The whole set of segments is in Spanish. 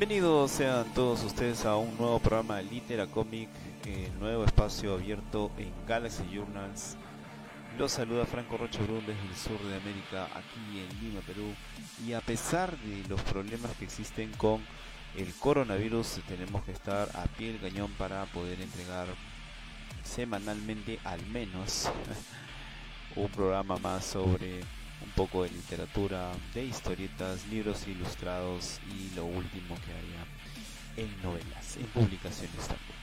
Bienvenidos sean todos ustedes a un nuevo programa Litera Comic, el nuevo espacio abierto en Galaxy Journals. Los saluda Franco Rocha Brun desde el sur de América, aquí en Lima, Perú. Y a pesar de los problemas que existen con el coronavirus, tenemos que estar a pie del cañón para poder entregar semanalmente al menos un programa más sobre un poco de literatura, de historietas, libros ilustrados y lo último que haya en novelas, en publicaciones también.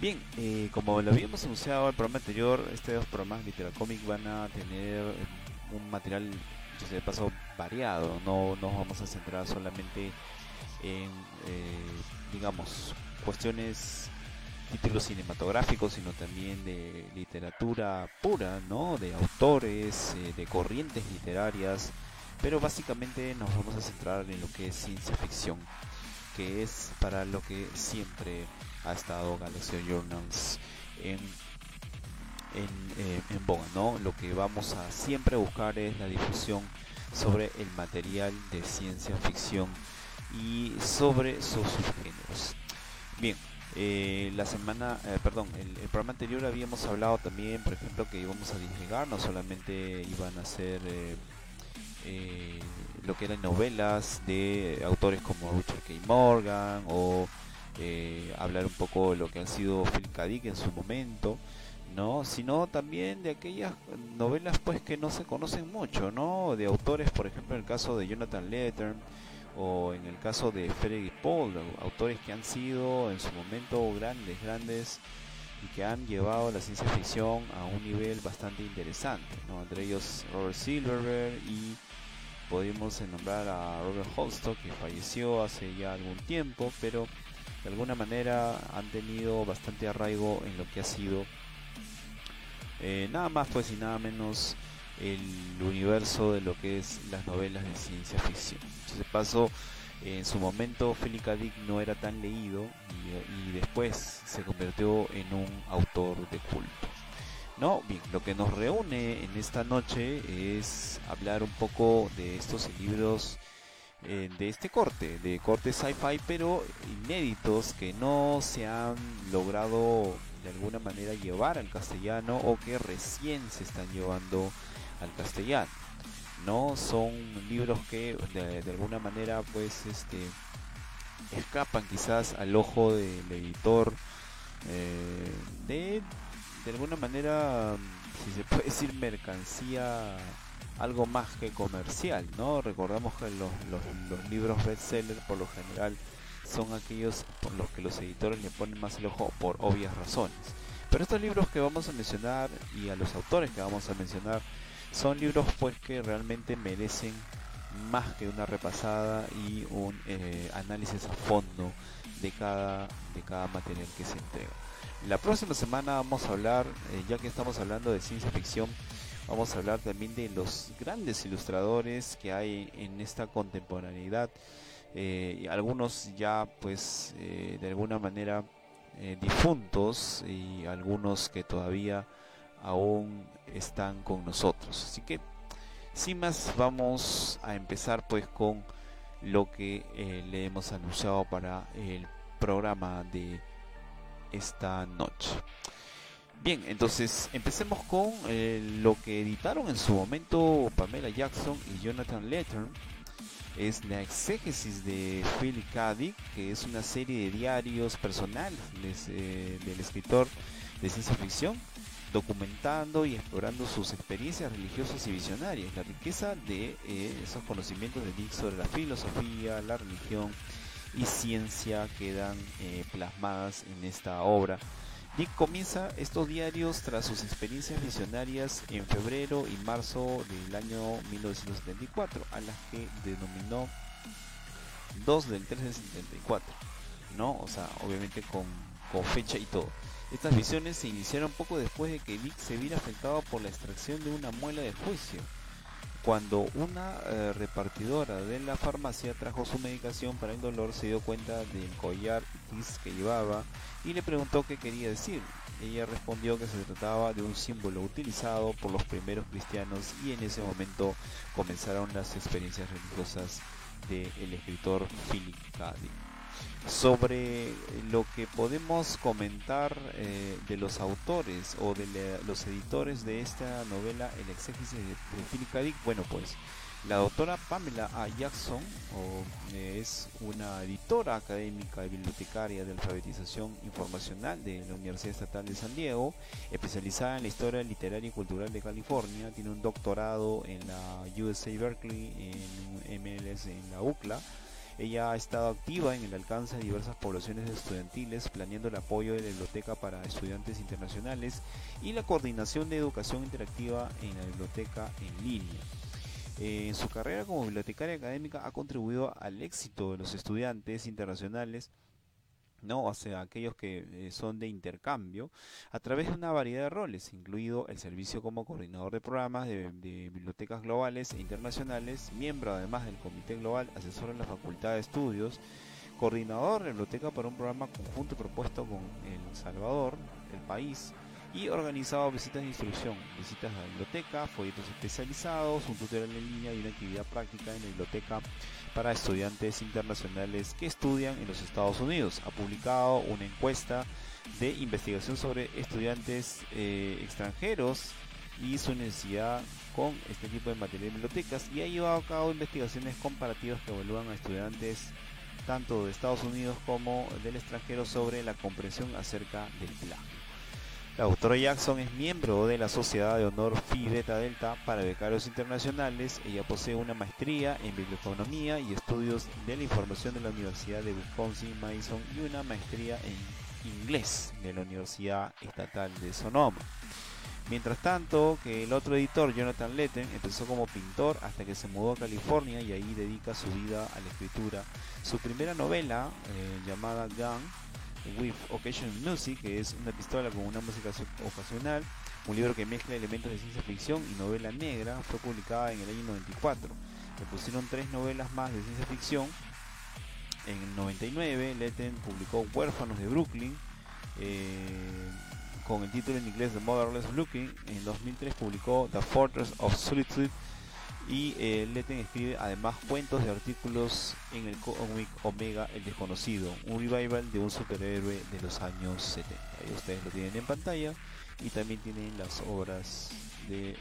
Bien, eh, como lo habíamos anunciado el programa anterior, estos dos programas Literacomic van a tener eh, un material, yo sé, de paso, variado. No nos vamos a centrar solamente en, eh, digamos, cuestiones títulos cinematográficos, sino también de literatura pura, ¿no? De autores, eh, de corrientes literarias, pero básicamente nos vamos a centrar en lo que es ciencia ficción, que es para lo que siempre ha estado Galaxy Journals en en, eh, en boga, ¿no? Lo que vamos a siempre buscar es la difusión sobre el material de ciencia ficción y sobre sus subgéneros. Bien, eh, la semana, eh, perdón, el, programa anterior habíamos hablado también, por ejemplo, que íbamos a disgregar, no solamente iban a ser eh, lo que eran novelas de autores como Richard K. Morgan o hablar un poco de lo que han sido Phil K. En su momento, ¿no? Sino también de aquellas novelas pues que no se conocen mucho, ¿no? De autores, por ejemplo, en el caso de Jonathan Letterman o en el caso de Frederick Paul, autores que han sido en su momento grandes, grandes y que han llevado la ciencia ficción a un nivel bastante interesante, entre ellos Robert Silverberg y podemos nombrar a Robert Holstock que falleció hace ya algún tiempo, pero de alguna manera han tenido bastante arraigo en lo que ha sido eh, nada más pues y nada menos el universo de lo que es las novelas de ciencia ficción. Entonces paso, en su momento Philip no era tan leído y, después se convirtió en un autor de culto. No, bien, lo que nos reúne en esta noche es hablar un poco de estos libros eh, de este corte, de corte sci-fi, pero inéditos que no se han logrado de alguna manera llevar al castellano o que recién se están llevando al castellano. No son libros que de, alguna manera pues este escapan quizás al ojo del editor eh, de de alguna manera si se puede decir mercancía algo más que comercial, ¿no? Recordamos que los, los, los libros bestseller por lo general son aquellos por los que los editores le ponen más el ojo por obvias razones. Pero estos libros que vamos a mencionar y a los autores que vamos a mencionar son libros pues que realmente merecen más que una repasada y un eh, análisis a fondo de cada, de cada material que se entrega. La próxima semana vamos a hablar, eh, ya que estamos hablando de ciencia ficción, vamos a hablar también de los grandes ilustradores que hay en esta contemporaneidad. Eh, algunos ya pues de alguna manera difuntos y algunos que todavía aún están con nosotros. Así que, sin más, vamos a empezar pues con lo que eh, le hemos anunciado para el programa de esta noche. Bien, entonces empecemos con eh, lo que editaron en su momento Pamela Jackson y Jonathan Letter. Es la exégesis de Philip K. que es una serie de diarios personales eh, del escritor de ciencia ficción documentando y explorando sus experiencias religiosas y visionarias, la riqueza de eh, esos conocimientos de Dick sobre la filosofía, la religión y ciencia quedan eh, plasmadas en esta obra. Dick comienza estos diarios tras sus experiencias visionarias en febrero y marzo del año 1974, a las que denominó 2 del 3 del 74, ¿no? O sea, obviamente con, con fecha y todo. Estas visiones se iniciaron poco después de que Vic se viera afectado por la extracción de una muela de juicio. Cuando una eh, repartidora de la farmacia trajo su medicación para el dolor, se dio cuenta del collar que llevaba y le preguntó qué quería decir. Ella respondió que se trataba de un símbolo utilizado por los primeros cristianos y en ese momento comenzaron las experiencias religiosas del escritor Philip K. sobre lo que podemos comentar eh, de los autores o de los editores de esta novela El exégesis de, Philip K. Dick. Bueno, pues la doctora Pamela A. Jackson eh, es una editora académica y bibliotecaria de alfabetización informacional de la Universidad Estatal de San Diego, especializada en la historia literaria y cultural de California. Tiene un doctorado en la USA Berkeley, en MLS en la UCLA ella ha estado activa en el alcance de diversas poblaciones estudiantiles, planeando el apoyo de la biblioteca para estudiantes internacionales y la coordinación de educación interactiva en la biblioteca en línea. Eh, en su carrera como bibliotecaria académica ha contribuido al éxito de los estudiantes internacionales ¿no? O sea, aquellos que eh, son de intercambio, a través de una variedad de roles, incluido el servicio como coordinador de programas de, bibliotecas globales e internacionales, miembro además del Comité Global, asesor en la Facultad de Estudios, coordinador de biblioteca para un programa conjunto propuesto con El Salvador, el país, y organizado visitas de instrucción, visitas a la biblioteca, folletos especializados, un tutorial en línea y una actividad práctica en la biblioteca para estudiantes internacionales que estudian en los Estados Unidos. Ha publicado una encuesta de investigación sobre estudiantes eh, extranjeros y su necesidad con este tipo de material de bibliotecas y ha llevado a cabo investigaciones comparativas que evalúan a estudiantes tanto de Estados Unidos como del extranjero sobre la comprensión acerca del plagio. La doctora Jackson es miembro de la Sociedad de Honor Phi Beta Delta para Becarios Internacionales. Ella posee una maestría en Biblioeconomía y Estudios de la Información de la Universidad de Wisconsin-Madison y una maestría en Inglés de la Universidad Estatal de Sonoma. Mientras tanto, que el otro editor, Jonathan Letten, empezó como pintor hasta que se mudó a California y ahí dedica su vida a la escritura. Su primera novela, eh, llamada Gun, With Occasion Music, que es una pistola con una música ocasional, un libro que mezcla elementos de ciencia ficción y novela negra, fue publicada en el año 94. Le pusieron tres novelas más de ciencia ficción. En el 99, Letten publicó Huérfanos de Brooklyn, eh, con el título en inglés The Motherless Looking. En 2003 publicó The Fortress of Solitude y eh, Letten escribe además cuentos de artículos en el cómic Omega el Desconocido, un revival de un superhéroe de los años 70. Ahí ustedes lo tienen en pantalla y también tienen las obras de eh,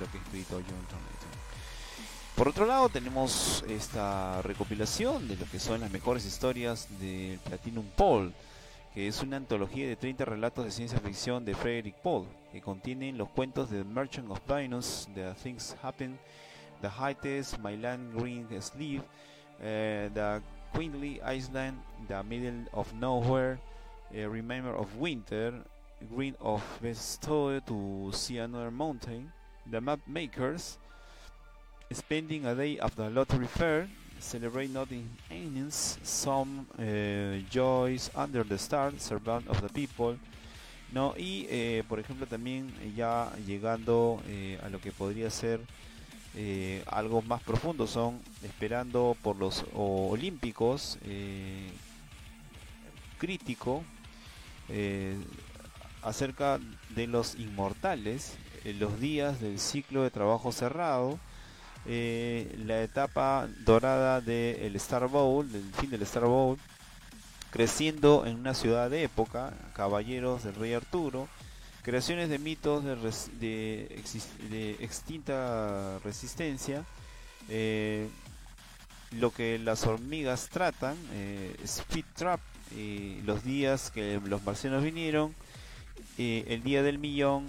lo que ha escrito Jonathan Letton. Por otro lado tenemos esta recopilación de lo que son las mejores historias del Platinum Paul, que es una antología de 30 relatos de ciencia ficción de Frederick Paul, que contienen los cuentos de Merchant of Venus, The Things Happen, The Heights, My Land Green Sleeve, uh, The Queenly Island, The Middle of Nowhere, uh, Remember of Winter, Green of Bestow to See Another Mountain, The Map Makers, Spending a Day of the Lottery Fair, Celebrate Not in Innings, Some uh, Joys Under the Stars, Servant of the People, ¿no? Y eh, por ejemplo también ya llegando eh, a lo que podría ser eh, algo más profundo son esperando por los olímpicos crítico acerca de los inmortales los días del ciclo de trabajo cerrado la etapa dorada del Star Bowl del fin del Star Bowl creciendo en una ciudad de época, caballeros del rey Arturo, creaciones de mitos de, de, extinta resistencia, eh, lo que las hormigas tratan, eh, Speed Trap, los días que los marcianos vinieron, el día del millón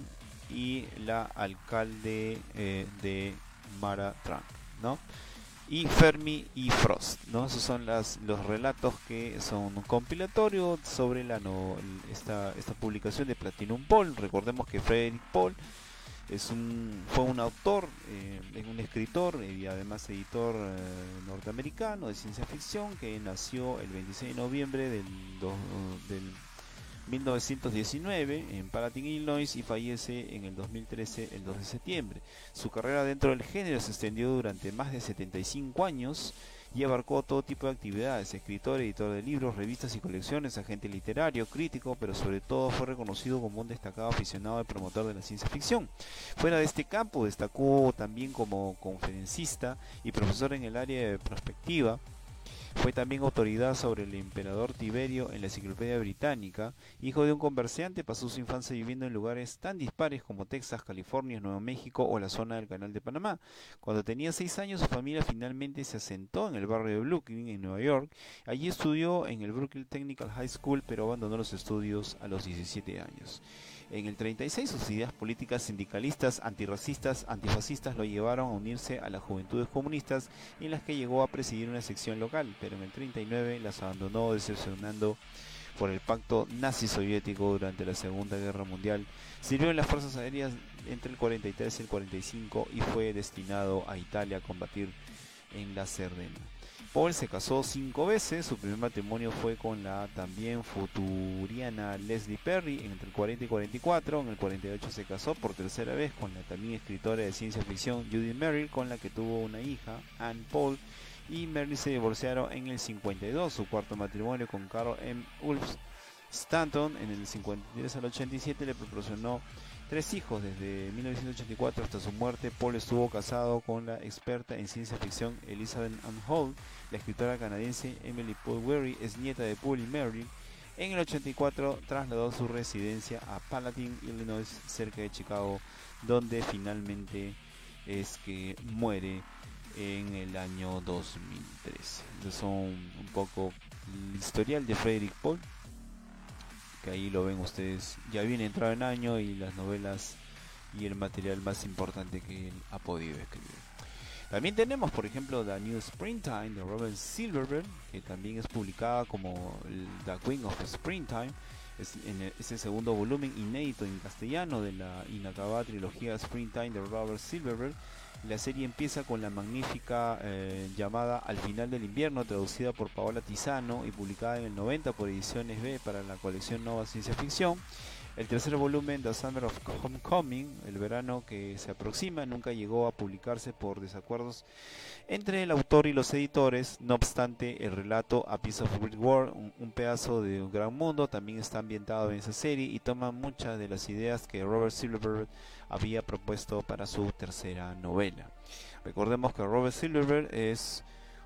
y la alcalde eh, de Mara ¿no? Y Fermi y Frost. ¿no? Esos son las, los relatos que son un compilatorio sobre la esta, esta publicación de Platinum Paul. Recordemos que Frederick Paul es un, fue un autor, eh, un escritor y además editor eh, norteamericano de ciencia ficción que nació el 26 de noviembre del, del 1919 en Palatine, Illinois y fallece en el 2013, el 2 de septiembre. Su carrera dentro del género se extendió durante más de 75 años y abarcó todo tipo de actividades, escritor, editor de libros, revistas y colecciones, agente literario, crítico, pero sobre todo fue reconocido como un destacado aficionado y promotor de la ciencia ficción. Fuera de este campo destacó también como conferencista y profesor en el área de perspectiva Fue también autoridad sobre el emperador Tiberio en la Enciclopedia Británica. Hijo de un comerciante, pasó su infancia viviendo en lugares tan dispares como Texas, California, Nuevo México o la zona del Canal de Panamá. Cuando tenía seis años, su familia finalmente se asentó en el barrio de Brooklyn, en Nueva York. Allí estudió en el Brooklyn Technical High School, pero abandonó los estudios a los 17 años. En el 36 sus ideas políticas sindicalistas, antirracistas, antifascistas lo llevaron a unirse a las juventudes comunistas en las que llegó a presidir una sección local, pero en el 39 las abandonó decepcionando por el pacto nazi-soviético durante la Segunda Guerra Mundial. Sirvió en las Fuerzas Aéreas entre el 43 y el 45 y fue destinado a Italia a combatir en la Cerdeña. Paul se casó cinco veces, su primer matrimonio fue con la también futuriana Leslie Perry entre el 40 y 44, en el 48 se casó por tercera vez con la también escritora de ciencia ficción Judy Merrill, con la que tuvo una hija, Anne Paul, y Merrill se divorciaron en el 52, su cuarto matrimonio con Carol M. Ulf Stanton en el 53 al 87 le proporcionó tres hijos. Desde 1984 hasta su muerte, Paul estuvo casado con la experta en ciencia ficción Elizabeth Ann Hall. La escritora canadiense Emily Paul Weary es nieta de Paul y Mary. En el 84 trasladó su residencia a Palatine, Illinois, cerca de Chicago, donde finalmente es que muere en el año 2013. Entonces son un poco el historial de Frederick Paul que ahí lo ven ustedes, ya viene entrado en año y las novelas y el material más importante que él ha podido escribir. También tenemos, por ejemplo, The New Springtime de Robert Silverberg, que también es publicada como The Queen of Springtime. Es, en el, es el segundo volumen inédito en castellano de la inacabada trilogía Springtime de Robert Silverberg la serie empieza con la magnífica eh, llamada Al final del invierno, traducida por Paola Tizano y publicada en el 90 por Ediciones B para la colección Nova Ciencia Ficción. El tercer volumen, The Summer of Homecoming, el verano que se aproxima, nunca llegó a publicarse por desacuerdos entre el autor y los editores. No obstante, el relato A Piece of Great World, un, pedazo de un gran mundo, también está ambientado en esa serie y toma muchas de las ideas que Robert Silverberg había propuesto para su tercera novela. Recordemos que Robert Silverberg es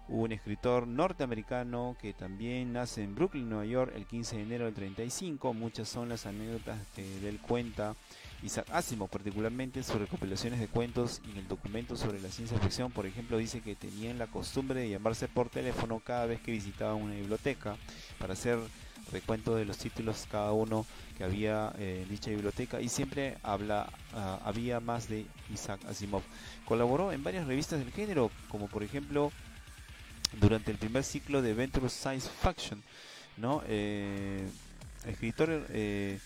un escritor norteamericano que también nace en Brooklyn, Nueva York, el 15 de enero del 35. Muchas son las anécdotas que él cuenta. Isaac Asimov, particularmente sus recopilaciones de cuentos y en el documento sobre la ciencia ficción, por ejemplo, dice que tenían la costumbre de llamarse por teléfono cada vez que visitaban una biblioteca para hacer recuento de los títulos cada uno que había eh, en dicha biblioteca y siempre habla, ah, había más de Isaac Asimov. Colaboró en varias revistas del género, como por ejemplo durante el primer ciclo de Venture Science Fiction, ¿no? Eh, escritor eh,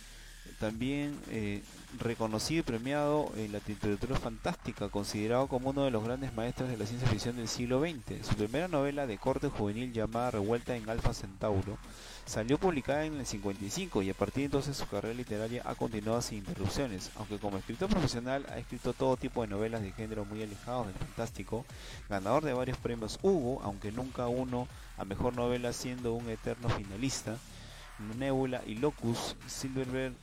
también eh, reconocido y premiado en la literatura fantástica, considerado como uno de los grandes maestros de la ciencia ficción del siglo XX. Su primera novela de corte juvenil llamada Revuelta en Alfa Centauro salió publicada en el 55 y a partir de entonces su carrera literaria ha continuado sin interrupciones, aunque como escritor profesional ha escrito todo tipo de novelas de género muy alejados del fantástico, ganador de varios premios Hugo, aunque nunca uno a mejor novela siendo un eterno finalista. Nebula y Locus, Silverberg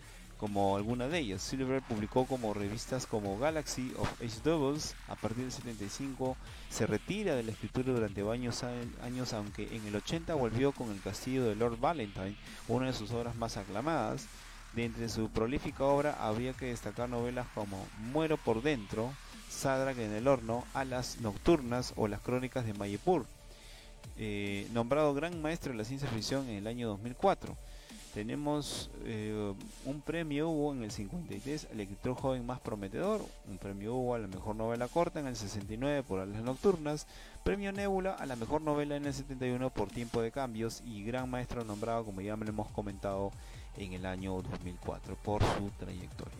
como alguna de ellas. Silver publicó como revistas como Galaxy of Age Doubles. A partir del 75 se retira de la escritura durante varios años, aunque en el 80 volvió con El Castillo de Lord Valentine, una de sus obras más aclamadas. De entre su prolífica obra habría que destacar novelas como Muero por dentro, Sadrak en el horno, Alas nocturnas o Las crónicas de Mayepur. Eh, nombrado gran maestro de la ciencia ficción en el año 2004. Tenemos eh, un premio Hugo en el 53 el escritor joven más prometedor, un premio Hugo a la mejor novela corta en el 69 por Alas Nocturnas, premio Nebula a la mejor novela en el 71 por Tiempo de Cambios y gran maestro nombrado, como ya me lo hemos comentado, en el año 2004 por su trayectoria.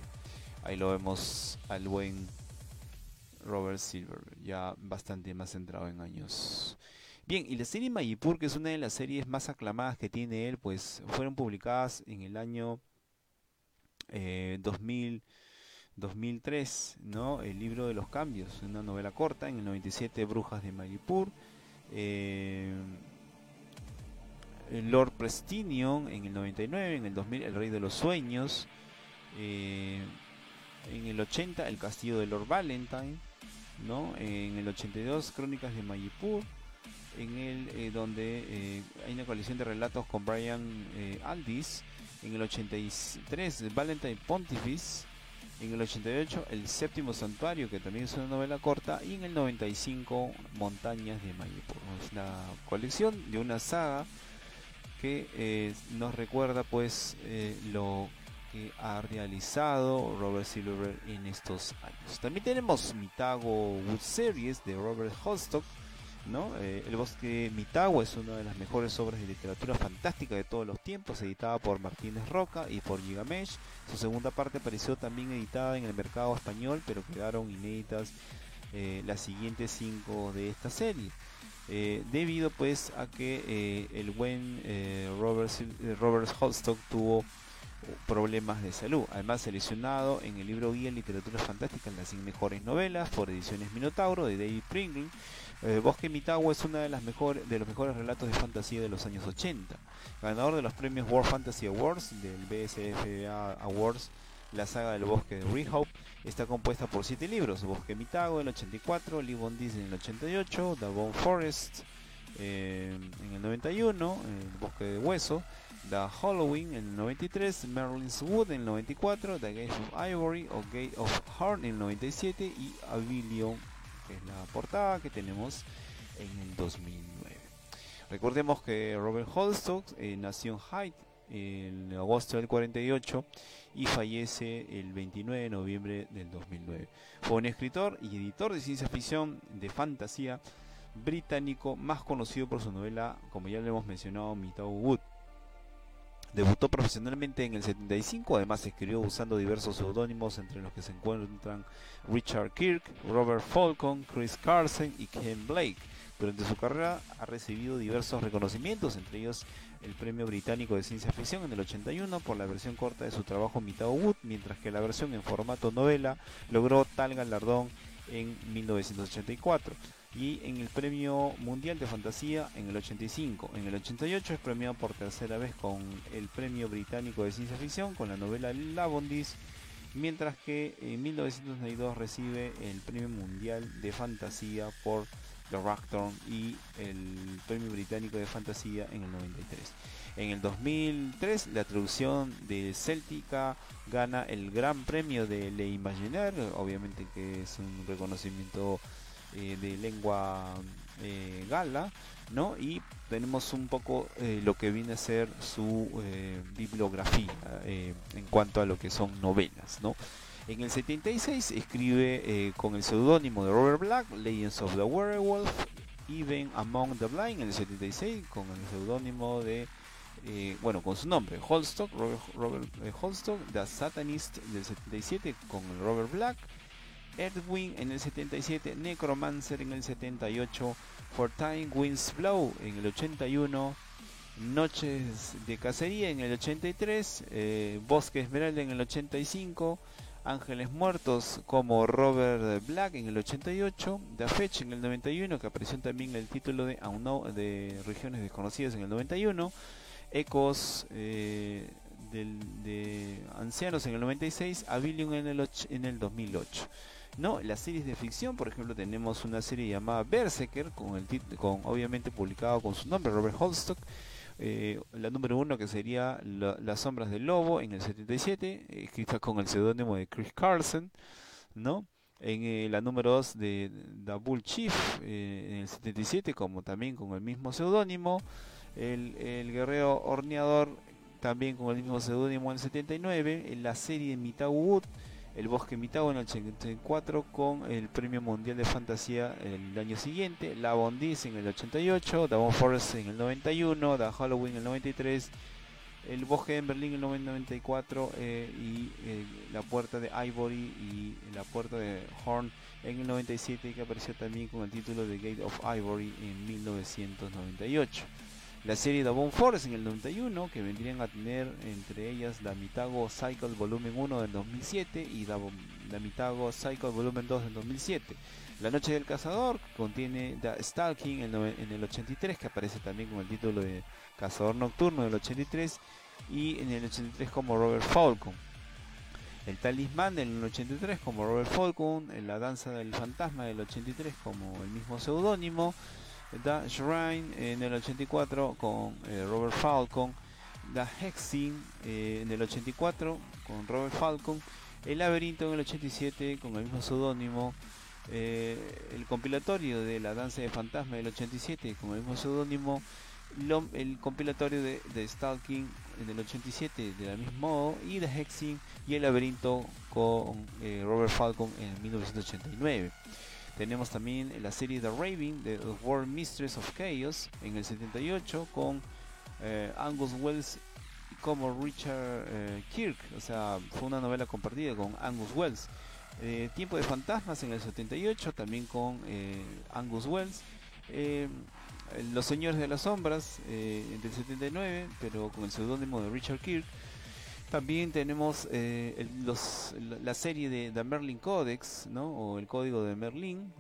Ahí lo vemos al buen Robert Silver, ya bastante más centrado en años Bien, y la serie Mayipur, que es una de las series más aclamadas que tiene él, pues fueron publicadas en el año 2000, eh, 2003, ¿no? El libro de los cambios, una novela corta, en el 97 Brujas de Mayipur. Eh, Lord Prestinion en el 99, en el 2000 El Rey de los Sueños, eh, en el 80 El Castillo de Lord Valentine, ¿no? en el 82 Crónicas de Mayipur, en el eh, donde hay una colección de relatos con Brian Aldis. En el 83, Valentine Pontifex. En el 88, El Séptimo Santuario, que también es una novela corta. Y en el 95, Montañas de Mayapur. Es una colección de una saga que nos recuerda pues lo ha realizado Robert Silver en estos años. También tenemos Mitago Wood Series de Robert Holstock. ¿No? Eh, el bosque Mitago es una de las mejores obras de literatura fantástica de todos los tiempos, editada por Martínez Roca y por Gigamesh. Su segunda parte apareció también editada en el mercado español, pero quedaron inéditas eh, las siguientes cinco de esta serie. Eh, debido pues a que el buen Robert, Robert Holstock tuvo problemas de salud. Además, seleccionado en el libro Guía Literatura Fantástica en las 100 mejores novelas por Ediciones Minotauro de David Pringle. Eh, Bosque Mitago es uno de, las de los mejores relatos de fantasía de los años 80. Ganador de los premios World Fantasy Awards del BSFA Awards, la saga del Bosque de Rehope está compuesta por siete libros: Bosque Mitago en el 84, Live on Disney en el 88, The Bone Forest eh, en el 91, El Bosque de Hueso The Halloween en el 93, Merlin's Wood en el 94, The Gate of Ivory o Gate of Heart en el 97 y Avilion, es la portada que tenemos en el 2009. Recordemos que Robert Holstock eh, nació en Hyde en agosto del 48 y fallece el 29 de noviembre del 2009. Fue un escritor y editor de ciencia ficción de fantasía británico más conocido por su novela, como ya le hemos mencionado, Mito Wood Debutó profesionalmente en el 75, además escribió usando diversos seudónimos entre los que se encuentran Richard Kirk, Robert Falcon, Chris Carson y Ken Blake. Durante su carrera ha recibido diversos reconocimientos, entre ellos el Premio Británico de Ciencia Ficción en el 81 por la versión corta de su trabajo Mitad Wood, mientras que la versión en formato novela logró tal galardón en 1984 y en el Premio Mundial de Fantasía en el 85. En el 88 es premiado por tercera vez con el Premio Británico de Ciencia Ficción con la novela La Bondis, mientras que en 1992 recibe el Premio Mundial de Fantasía por The Rocktorn y el Premio Británico de Fantasía en el 93. En el 2003 la traducción de Celtica gana el Gran Premio de Le Imaginaire, obviamente que es un reconocimiento eh, de lengua eh, gala, ¿no? Y tenemos un poco eh, lo que viene a ser su bibliografía en cuanto a lo que son novelas, ¿no? En el 76 escribe con el seudónimo de Robert Black, Legends of the Werewolf, Even Among the Blind en el 76 con el seudónimo de bueno, con su nombre, Holstock, Robert, Holstock, The Satanist del 77 con Robert Black, Edwin en el 77, Necromancer en el 78, For Time Winds Blow en el 81, Noches de Cacería en el 83, eh, Bosque Esmeralda en el 85, Ángeles Muertos como Robert Black en el 88, The en el 91, que apareció también el título de, de Regiones Desconocidas en el 91, Ecos eh, de Ancianos en el 96, Avilion en el, en el 2008. No, las series de ficción, por ejemplo, tenemos una serie llamada Berserker, con, el con obviamente publicado con su nombre, Robert Holstock. Eh, la número uno que sería Las sombras del lobo en el 77, escrita con el seudónimo de Chris Carson, ¿no? En eh, la número 2 de The Bull Chief eh, en el 77, como también con el mismo seudónimo. El, el, guerrero horneador también con el mismo seudónimo en el 79. En la serie Mitad Wood el Bosque Mitado en el 84 con el Premio Mundial de Fantasía el año siguiente, La Bondis en el 88, The Forest en el 91, The Halloween en el 93, El Bosque en Berlín en el 94 eh, y eh, La Puerta de Ivory y La Puerta de Horn en el 97 que apareció también con el título de Gate of Ivory en 1998 la serie Bone Forest en el 91, que vendrían a tener entre ellas la Mitago Cycle Volumen 1 del 2007 y la, Mitago Cycle Volumen 2 del 2007. La Noche del Cazador contiene The Stalking en, en el 83, que aparece también con el título de Cazador Nocturno del 83, y en el 83 como Robert Falcon. El Talismán en el 83 como Robert Falcon, La Danza del Fantasma del 83 como el mismo seudónimo, The Shrine en el 84 con eh, Robert Falcon, The Hexing eh, en el 84 con Robert Falcon, El Laberinto en el 87 con el mismo seudónimo, el compilatorio de La Danza de Fantasma del 87 con el mismo seudónimo, el compilatorio de, de, Stalking en el 87 de la mismo modo. Y The Hexing y El Laberinto con Robert Falcon en 1989. Tenemos también la serie The Raven, The World Mistress of Chaos, en el 78, con eh, Angus Wells como Richard eh, Kirk, o sea, fue una novela compartida con Angus Wells. Eh, Tiempo de Fantasmas en el 78, también con Angus Wells. Los Señores de las Sombras en el 79, pero con el seudónimo de Richard Kirk. También tenemos eh, la serie de The Merlin Codex, ¿no? o el Código de Merlin,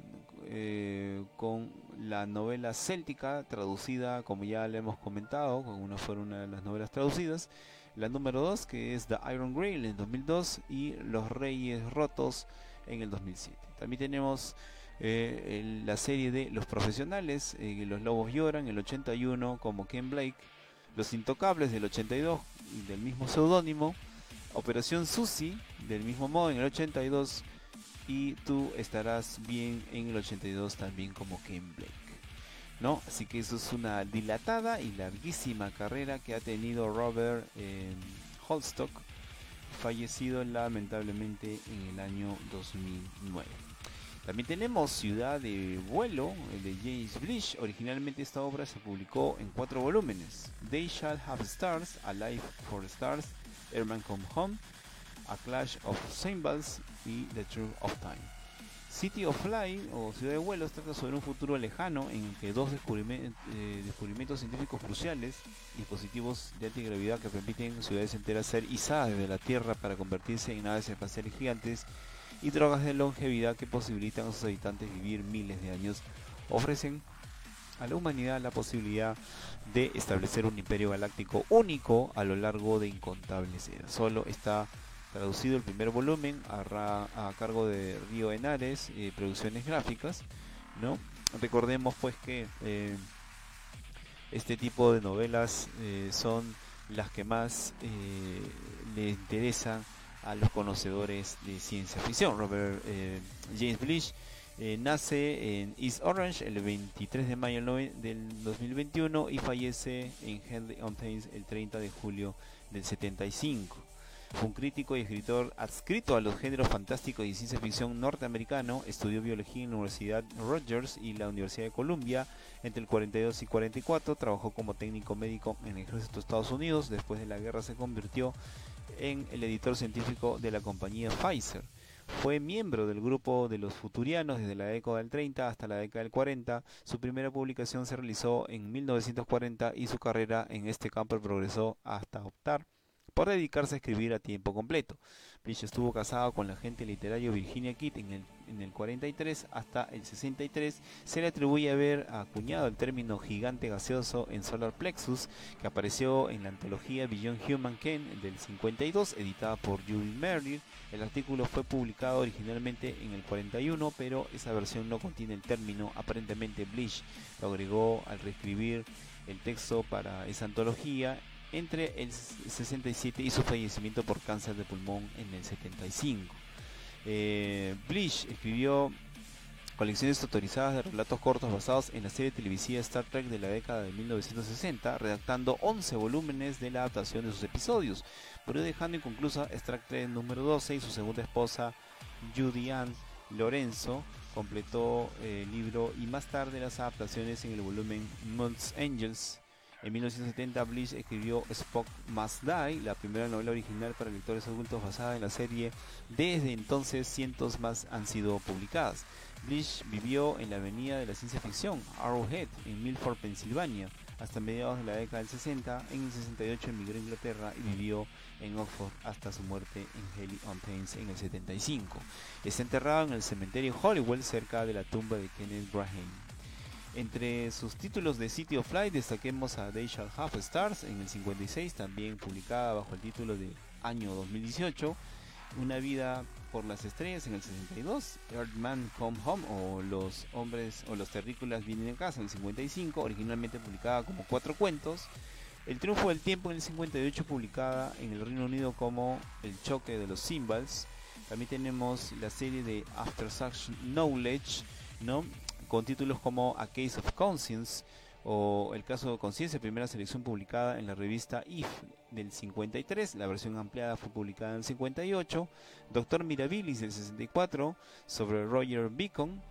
eh, con la novela céltica traducida, como ya le hemos comentado, con una fue una de las novelas traducidas. La número 2, que es The Iron Grail en 2002 y Los Reyes Rotos en el 2007. También tenemos eh, la serie de Los Profesionales, Los Lobos Lloran, el 81, como Ken Blake los Intocables del 82 del mismo seudónimo, Operación Susi del mismo modo en el 82 y tú estarás bien en el 82 también como Ken Blake. ¿No? Así que eso es una dilatada y larguísima carrera que ha tenido Robert eh, Holstock, fallecido lamentablemente en el año 2009. También tenemos Ciudad de Vuelo de James Blish. Originalmente esta obra se publicó en cuatro volúmenes. They Shall Have Stars, A Life for Stars, Airman Come Home, A Clash of Symbols y The Truth of Time. City of Fly o Ciudad de Vuelos trata sobre un futuro lejano en que dos eh, descubrimientos científicos cruciales, dispositivos de antigravedad que permiten ciudades enteras ser izadas desde la Tierra para convertirse en naves espaciales gigantes, y drogas de longevidad que posibilitan a sus habitantes vivir miles de años, ofrecen a la humanidad la posibilidad de establecer un imperio galáctico único a lo largo de incontables eras. Solo está traducido el primer volumen a, cargo de Río Henares, eh, Producciones Gráficas. ¿no? Recordemos pues que eh, este tipo de novelas eh, son las que más le interesan a los conocedores de ciencia ficción. Robert eh, James Blish eh, nace en East Orange el 23 de mayo del 2021 y fallece en Henley on Thames el 30 de julio del 75. Fue un crítico y escritor adscrito a los géneros fantásticos y ciencia ficción norteamericano. Estudió biología en la Universidad Rogers y la Universidad de Columbia. Entre el 42 y 44 trabajó como técnico médico en el ejército de Estados Unidos. Después de la guerra se convirtió en el editor científico de la compañía Pfizer. Fue miembro del grupo de los futurianos desde la década del 30 hasta la década del 40. Su primera publicación se realizó en 1940 y su carrera en este campo progresó hasta optar por dedicarse a escribir a tiempo completo. Blish estuvo casado con la agente literario Virginia Kitt en el, en el 43 hasta el 63. Se le atribuye haber acuñado el término gigante gaseoso en Solar Plexus, que apareció en la antología Beyond Human Ken del 52, editada por Julie Merrill. El artículo fue publicado originalmente en el 41, pero esa versión no contiene el término. Aparentemente Blish lo agregó al reescribir el texto para esa antología entre el 67 y su fallecimiento por cáncer de pulmón en el 75. Eh, Blish escribió colecciones autorizadas de relatos cortos basados en la serie televisiva Star Trek de la década de 1960, redactando 11 volúmenes de la adaptación de sus episodios, pero dejando inconclusa Star Trek número 12 y su segunda esposa Judy Ann Lorenzo completó el libro y más tarde las adaptaciones en el volumen Months Angels en 1970 Blish escribió Spock Must Die, la primera novela original para lectores adultos basada en la serie. Desde entonces cientos más han sido publicadas. Blish vivió en la avenida de la ciencia ficción, Arrowhead, en Milford, Pensilvania, hasta mediados de la década del 60. En el 68 emigró a Inglaterra y vivió en Oxford hasta su muerte en Haley on Thames en el 75. Está enterrado en el cementerio Hollywood cerca de la tumba de Kenneth Graham. Entre sus títulos de City of Flight destaquemos a They Shall Have Stars en el 56, también publicada bajo el título de Año 2018. Una vida por las estrellas en el 62, Earthman Come Home o Los hombres o los terrícolas vienen a casa en el 55, originalmente publicada como cuatro cuentos. El triunfo del tiempo en el 58 publicada en el Reino Unido como El choque de los cymbals. También tenemos la serie de After Such Knowledge, ¿no? Con títulos como A Case of Conscience o El caso de conciencia, primera selección publicada en la revista If del 53, la versión ampliada fue publicada en el 58, Doctor Mirabilis del 64, sobre Roger Bacon,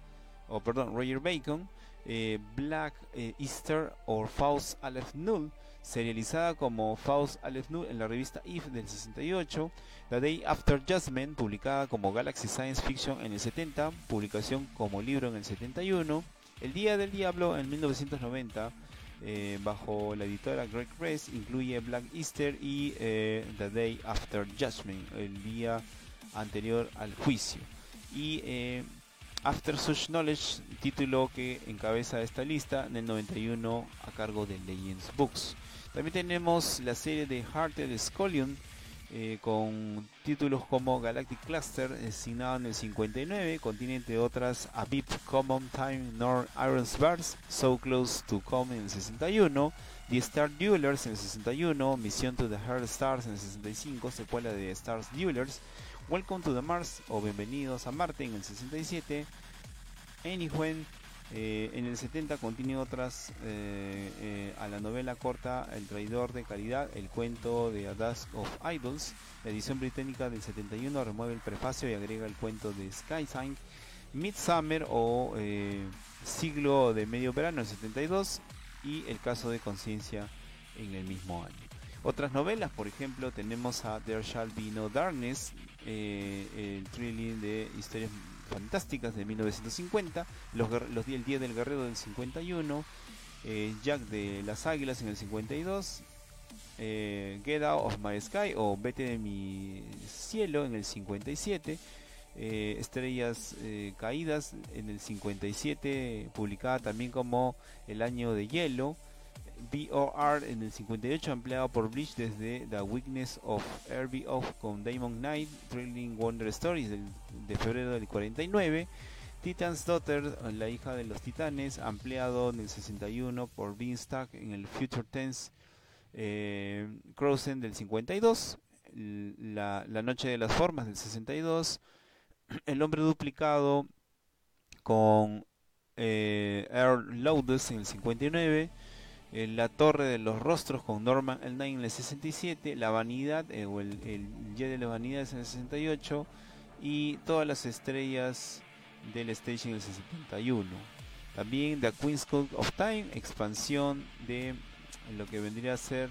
o perdón, Roger Bacon, eh, Black eh, Easter o Faust Aleph Null, serializada como Faust Aleph Null en la revista If del 68, The Day After Judgment, publicada como Galaxy Science Fiction en el 70, publicación como libro en el 71, el Día del Diablo en 1990, eh, bajo la editora Greg Press, incluye Black Easter y eh, The Day After Judgment, el día anterior al juicio. Y eh, After Such Knowledge, título que encabeza esta lista, en el 91 a cargo de Legends Books. También tenemos la serie de Hearted Scullion, eh, con títulos como Galactic Cluster, designado en el 59, contiene entre otras A Beep Common Time Nor Iron's Bars, So Close to Come en el 61, The Star Duelers en el 61, Mission to the Heart Stars en el 65, secuela de Stars Duelers, Welcome to the Mars o Bienvenidos a Marte en el 67, Anywhen eh, en el 70 contiene otras eh, eh, a la novela corta El traidor de caridad, el cuento de A Dusk of Idols. La edición británica del 71 remueve el prefacio y agrega el cuento de Sky Sign. Midsummer o Siglo de Medio Verano en 72 y El caso de conciencia en el mismo año. Otras novelas, por ejemplo, tenemos a There Shall Be No Darkness, el thrilling de historias fantásticas de 1950, los, El Día del Guerrero del 51, eh, Jack de las Águilas en el 52, eh, Get Out of My Sky o Vete de mi cielo en el 57, eh, Estrellas Caídas en el 57, publicada también como El Año de Hielo, BOR en el 58 empleado por Bleach desde The Weakness of Herbie Off con Damon Knight, Thrilling Wonder Stories de febrero del 49, Titan's Daughter, la hija de los titanes, ampliado en el 61 por Beanstalk en el Future Tense, eh, del 52, la, la Noche de las Formas del 62, El Hombre Duplicado con eh, Earl Loudus en el 59, la Torre de los Rostros con Norman Nine en el 67, La Vanidad eh, o el, el de las Vanidades en el 68 y Todas las Estrellas del Station en el 71. También The Queen's Code of Time, expansión de lo que vendría a ser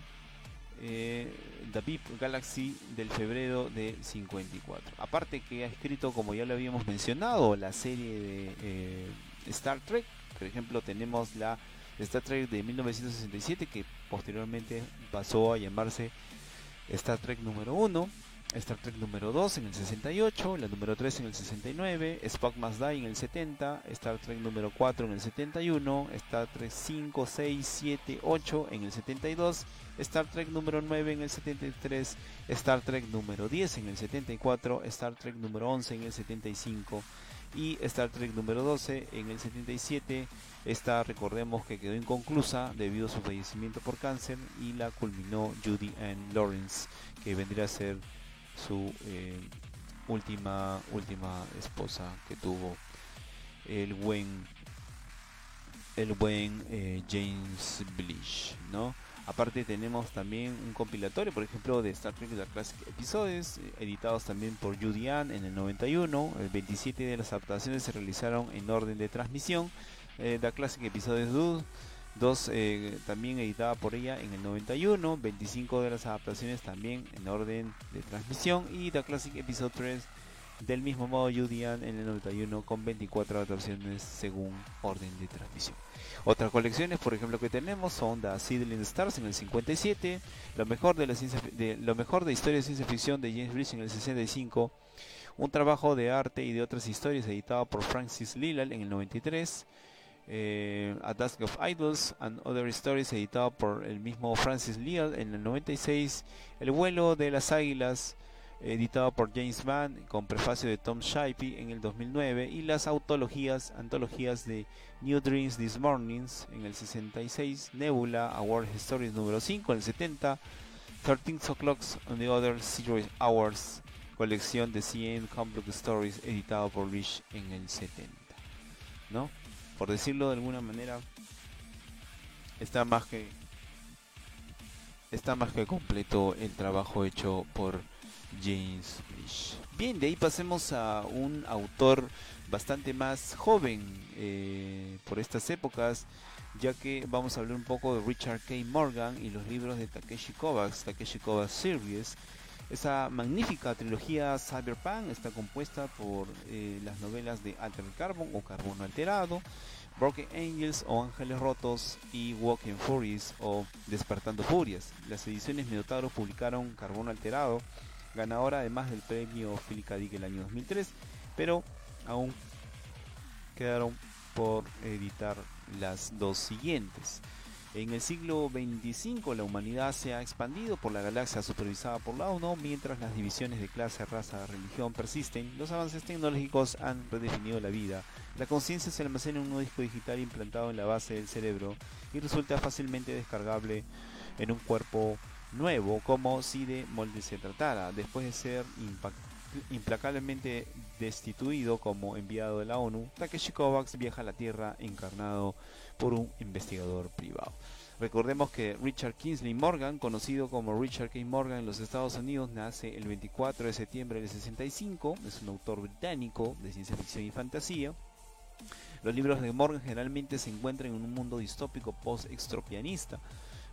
eh, The Beep Galaxy del febrero de 54. Aparte que ha escrito, como ya lo habíamos mencionado, la serie de eh, Star Trek. Por ejemplo, tenemos la Star Trek de 1967 que posteriormente pasó a llamarse Star Trek número 1, Star Trek número 2 en el 68, la número 3 en el 69, Spock Must Die en el 70, Star Trek número 4 en el 71, Star Trek 5, 6, 7, 8 en el 72, Star Trek número 9 en el 73, Star Trek número 10 en el 74, Star Trek número 11 en el 75 y Star Trek número 12 en el 77. Esta recordemos que quedó inconclusa debido a su fallecimiento por cáncer y la culminó Judy Ann Lawrence, que vendría a ser su eh, última última esposa que tuvo el buen el buen eh, James Blish, ¿no? Aparte tenemos también un compilatorio, por ejemplo, de Star Trek The Classic Episodes, editados también por Judy Ann en el 91. El 27 de las adaptaciones se realizaron en orden de transmisión. Eh, The Classic Episodes 2, 2 eh, también editada por ella en el 91. 25 de las adaptaciones también en orden de transmisión. Y The Classic Episode 3 del mismo modo Judy Ann en el 91 con 24 adaptaciones según orden de transmisión. Otras colecciones, por ejemplo, que tenemos son The Seedling Stars en el 57, lo mejor de, la de, lo mejor de historia de ciencia ficción de James Bridge en el 65, un trabajo de arte y de otras historias editado por Francis Lillard en el 93, eh, A Dusk of Idols and Other Stories editado por el mismo Francis Lillard en el 96, El vuelo de las águilas editado por James Mann con prefacio de Tom Shippey en el 2009 y las autologías, antologías de New Dreams This Mornings en el 66, Nebula, Award Stories número 5 en el 70, 13 O'Clocks on the Other Series Hours, colección de 100 Complex Stories editado por Rich en el 70. ¿No? Por decirlo de alguna manera, está más que está más que completo el trabajo hecho por James Rich. Bien, de ahí pasemos a un autor bastante más joven eh, por estas épocas, ya que vamos a hablar un poco de Richard K. Morgan y los libros de Takeshi Kovacs, Takeshi Kovacs Series. Esa magnífica trilogía Cyberpunk está compuesta por eh, las novelas de Alter Carbon o Carbono Alterado, Broken Angels o Ángeles Rotos y Walking Furies o Despertando Furias. Las ediciones Minotauro publicaron Carbono Alterado, ganadora además del premio Philip K. Dick el año 2003, pero aún quedaron por editar las dos siguientes. En el siglo XXV la humanidad se ha expandido por la galaxia supervisada por la ONU, mientras las divisiones de clase, raza, religión persisten, los avances tecnológicos han redefinido la vida. La conciencia se almacena en un disco digital implantado en la base del cerebro y resulta fácilmente descargable en un cuerpo nuevo, como si de molde se tratara, después de ser implacablemente destituido como enviado de la ONU, Takeshi Kovacs viaja a la Tierra encarnado por un investigador privado. Recordemos que Richard Kingsley Morgan, conocido como Richard K. Morgan en los Estados Unidos, nace el 24 de septiembre del 65, es un autor británico de ciencia ficción y fantasía. Los libros de Morgan generalmente se encuentran en un mundo distópico post-extropianista,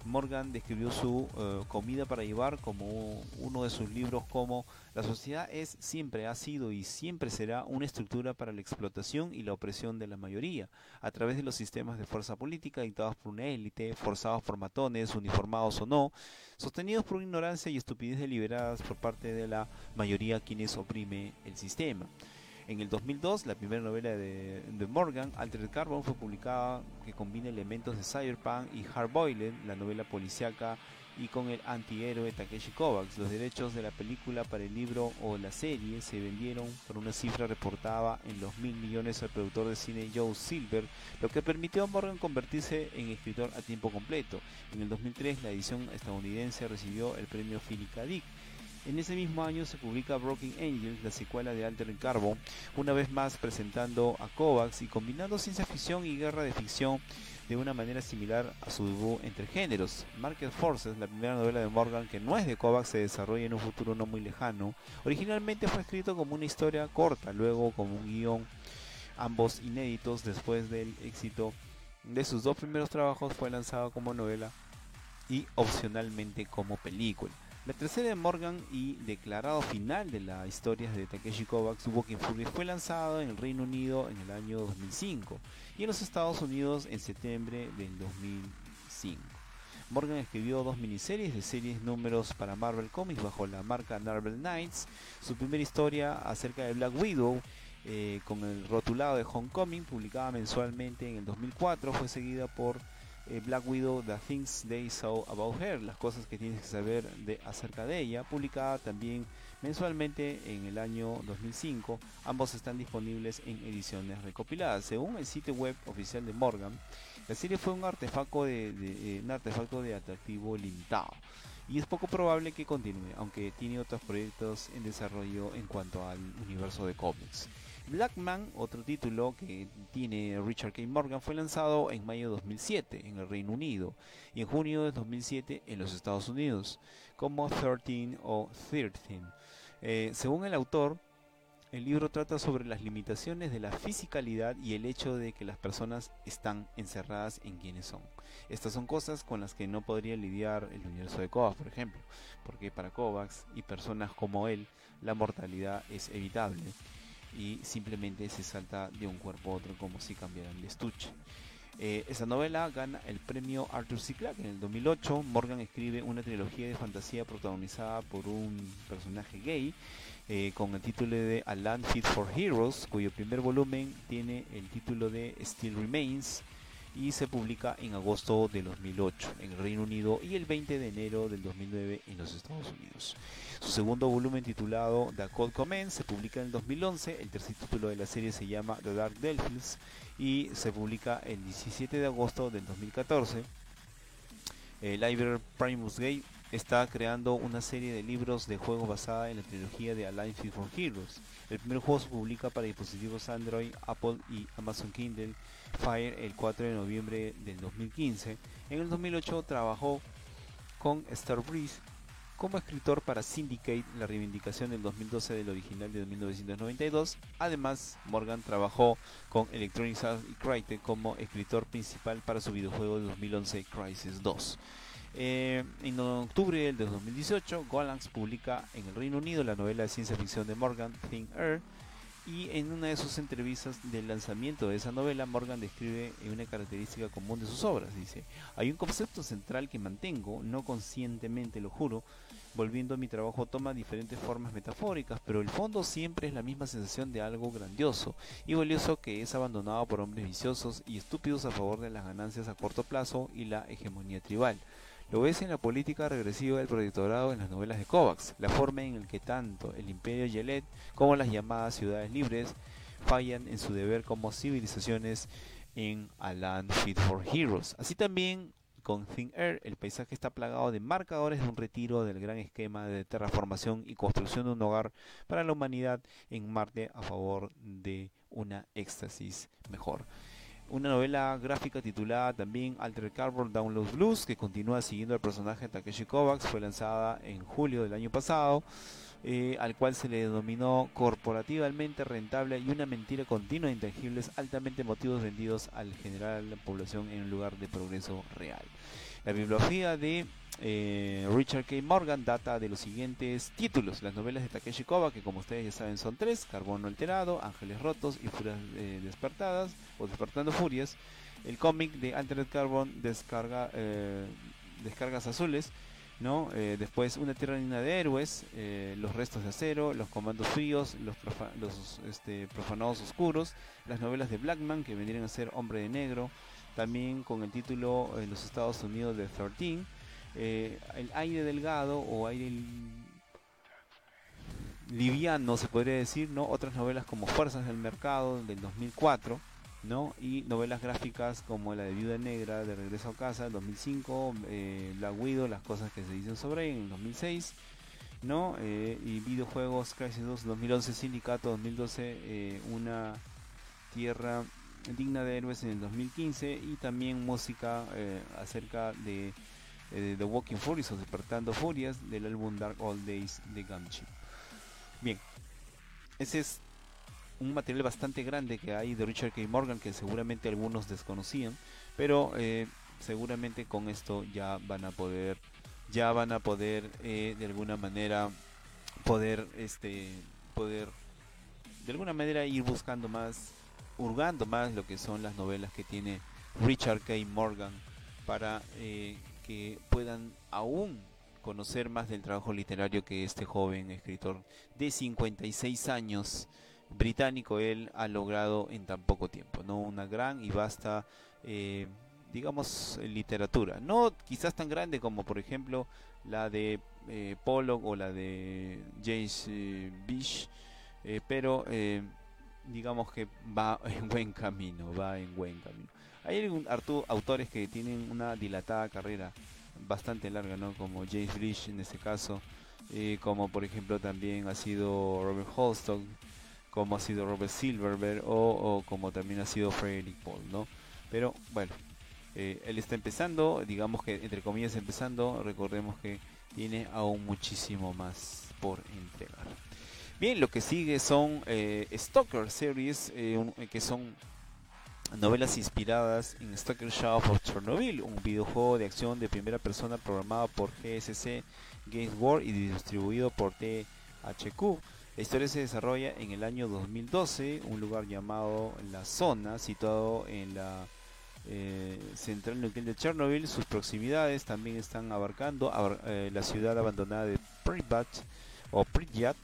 Morgan describió su eh, comida para llevar como uno de sus libros como la sociedad es, siempre ha sido y siempre será una estructura para la explotación y la opresión de la mayoría, a través de los sistemas de fuerza política dictados por una élite, forzados por matones, uniformados o no, sostenidos por ignorancia y estupidez deliberadas por parte de la mayoría quienes oprime el sistema. En el 2002, la primera novela de, Morgan, Altered Carbon, fue publicada que combina elementos de Cyberpunk y Hardboiled, la novela policíaca, y con el antihéroe Takeshi Kovacs. Los derechos de la película para el libro o la serie se vendieron por una cifra reportada en los mil millones al productor de cine Joe Silver, lo que permitió a Morgan convertirse en escritor a tiempo completo. En el 2003, la edición estadounidense recibió el premio Philip K. Dick en ese mismo año se publica Broken Angels, la secuela de Alter Carbon, una vez más presentando a Kovacs y combinando ciencia ficción y guerra de ficción de una manera similar a su debut entre géneros. Market Forces, la primera novela de Morgan que no es de Kovacs, se desarrolla en un futuro no muy lejano. Originalmente fue escrito como una historia corta, luego como un guion, ambos inéditos después del éxito de sus dos primeros trabajos fue lanzado como novela y opcionalmente como película. La tercera de Morgan y declarado final de la historia de Takeshi Kovacs, Walking Fury, fue lanzado en el Reino Unido en el año 2005 y en los Estados Unidos en septiembre del 2005. Morgan escribió dos miniseries de series números para Marvel Comics bajo la marca Marvel Knights. Su primera historia acerca de Black Widow eh, con el rotulado de Homecoming, publicada mensualmente en el 2004, fue seguida por eh, Black Widow, The Things They Saw About Her, las cosas que tienes que saber de, acerca de ella, publicada también mensualmente en el año 2005. Ambos están disponibles en ediciones recopiladas. Según el sitio web oficial de Morgan, la serie fue un artefacto de, eh, un artefacto de atractivo limitado y es poco probable que continúe, aunque tiene otros proyectos en desarrollo en cuanto al universo de cómics. Blackman, otro título que tiene Richard K. Morgan, fue lanzado en mayo de 2007 en el Reino Unido y en junio de 2007 en los Estados Unidos, como 13 o 13. Eh, según el autor, el libro trata sobre las limitaciones de la fisicalidad y el hecho de que las personas están encerradas en quienes son. Estas son cosas con las que no podría lidiar el universo de Kovacs, por ejemplo, porque para Kovacs y personas como él, la mortalidad es evitable y simplemente se salta de un cuerpo a otro como si cambiaran el estuche. Eh, esa novela gana el premio Arthur C. Clarke en el 2008. Morgan escribe una trilogía de fantasía protagonizada por un personaje gay eh, con el título de A Land Fit for Heroes, cuyo primer volumen tiene el título de Still Remains y se publica en agosto del 2008 en el Reino Unido y el 20 de enero del 2009 en los Estados Unidos. Su segundo volumen titulado The Cold Command se publica en el 2011, el tercer título de la serie se llama The Dark Delphins y se publica el 17 de agosto del 2014. El Library Primus Gate está creando una serie de libros de juegos basada en la trilogía de Alliance for Heroes. El primer juego se publica para dispositivos Android, Apple y Amazon Kindle Fire el 4 de noviembre del 2015. En el 2008 trabajó con Starbreeze como escritor para Syndicate, la reivindicación del 2012 del original de 1992. Además, Morgan trabajó con Electronic Arts y Crytek como escritor principal para su videojuego de 2011 Crisis 2. Eh, en octubre del 2018, Golanx publica en el Reino Unido la novela de ciencia ficción de Morgan, Thing Air, y en una de sus entrevistas del lanzamiento de esa novela, Morgan describe una característica común de sus obras. Dice, hay un concepto central que mantengo, no conscientemente lo juro, volviendo a mi trabajo toma diferentes formas metafóricas, pero el fondo siempre es la misma sensación de algo grandioso y valioso que es abandonado por hombres viciosos y estúpidos a favor de las ganancias a corto plazo y la hegemonía tribal. Lo ves en la política regresiva del protectorado en las novelas de Kovacs, la forma en la que tanto el imperio Yelet como las llamadas ciudades libres fallan en su deber como civilizaciones en A Land Fit for Heroes. Así también con Thin Air, el paisaje está plagado de marcadores de un retiro del gran esquema de terraformación y construcción de un hogar para la humanidad en Marte a favor de una éxtasis mejor una novela gráfica titulada también Alter Carbon Download Blues, que continúa siguiendo al personaje de Takeshi Kovacs, fue lanzada en julio del año pasado, eh, al cual se le denominó corporativamente rentable y una mentira continua de intangibles altamente motivos vendidos al general la población en un lugar de progreso real. La bibliografía de eh, Richard K. Morgan data de los siguientes títulos. Las novelas de Takeshi Koba, que como ustedes ya saben son tres, Carbono Alterado, Ángeles Rotos y Furias eh, Despertadas, o Despertando Furias. El cómic de Altered Carbon, descarga, eh, Descargas Azules, ¿no? después Una Tierra Llena de Héroes, Los Restos de Acero, Los Comandos Fríos, Los, los este, Profanados Oscuros, las novelas de Blackman, que vendrían a ser Hombre de Negro, también con el título en los Estados Unidos de 13, eh, el aire delgado o aire liviano se podría decir, ¿no? Otras novelas como Fuerzas del Mercado del 2004, ¿no? Y novelas gráficas como la de Viuda Negra de Regreso a Casa del 2005, eh, La Guido, las cosas que se dicen sobre ella en el 2006, ¿no? Eh, y videojuegos Crisis 2 2011, Sindicato 2012, Una Tierra digna de héroes en el 2015 y también música acerca de eh, The Walking Furious o Despertando Furias del álbum Dark Old Days de Gumchip. Bien, ese es un material bastante grande que hay de Richard K. Morgan que seguramente algunos desconocían, pero eh, seguramente con esto ya van a poder, ya van a poder eh, de alguna manera poder, este, poder de alguna manera ir buscando más, hurgando más lo que son las novelas que tiene Richard K. Morgan para que puedan aún conocer más del trabajo literario que este joven escritor de 56 años británico él ha logrado en tan poco tiempo, ¿no? Una gran y vasta, eh, digamos, literatura. No quizás tan grande como, por ejemplo, la de eh, Pollock o la de James eh, Bish, eh, pero digamos que va en buen camino, va en buen camino. Hay autores que tienen una dilatada carrera bastante larga, ¿no? Como James Bridge en este caso, eh, como por ejemplo también ha sido Robert Holstock, como ha sido Robert Silverberg o, como también ha sido Frederick Paul, ¿no? Pero bueno, eh, él está empezando, digamos que entre comillas empezando, recordemos que tiene aún muchísimo más por entregar. Bien, lo que sigue son eh, Stalker Series, que son novelas inspiradas en Stalker Shadow of Chernobyl, un videojuego de acción de primera persona programado por GSC Games World y distribuido por THQ. La historia se desarrolla en el año 2012, un lugar llamado La Zona, situado en la eh, central nuclear de Chernobyl. Sus proximidades también están abarcando eh, la ciudad abandonada de Pripyat o Pripyat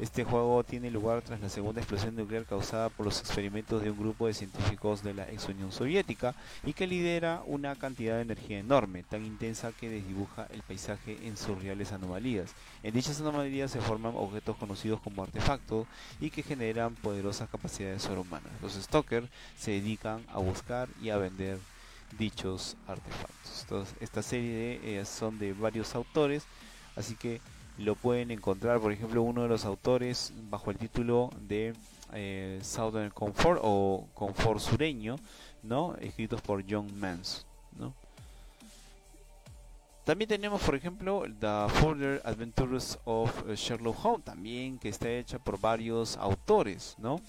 Este juego tiene lugar tras la segunda explosión nuclear causada por los experimentos de un grupo de científicos de la ex Unión Soviética y que lidera una cantidad de energía enorme, tan intensa que desdibuja el paisaje en surreales anomalías. En dichas anomalías se forman objetos conocidos como artefactos y que generan poderosas capacidades sobrehumanas. Los Stalker se dedican a buscar y a vender dichos artefactos. esta serie eh, son de varios autores, así que lo pueden encontrar, por ejemplo, uno de los autores bajo el título de eh, Southern Comfort o Confort Sureño, ¿no? Escritos por John Mans, ¿no? También tenemos, por ejemplo, The Further Adventures of Sherlock Holmes, también que está hecha por varios autores, ¿no?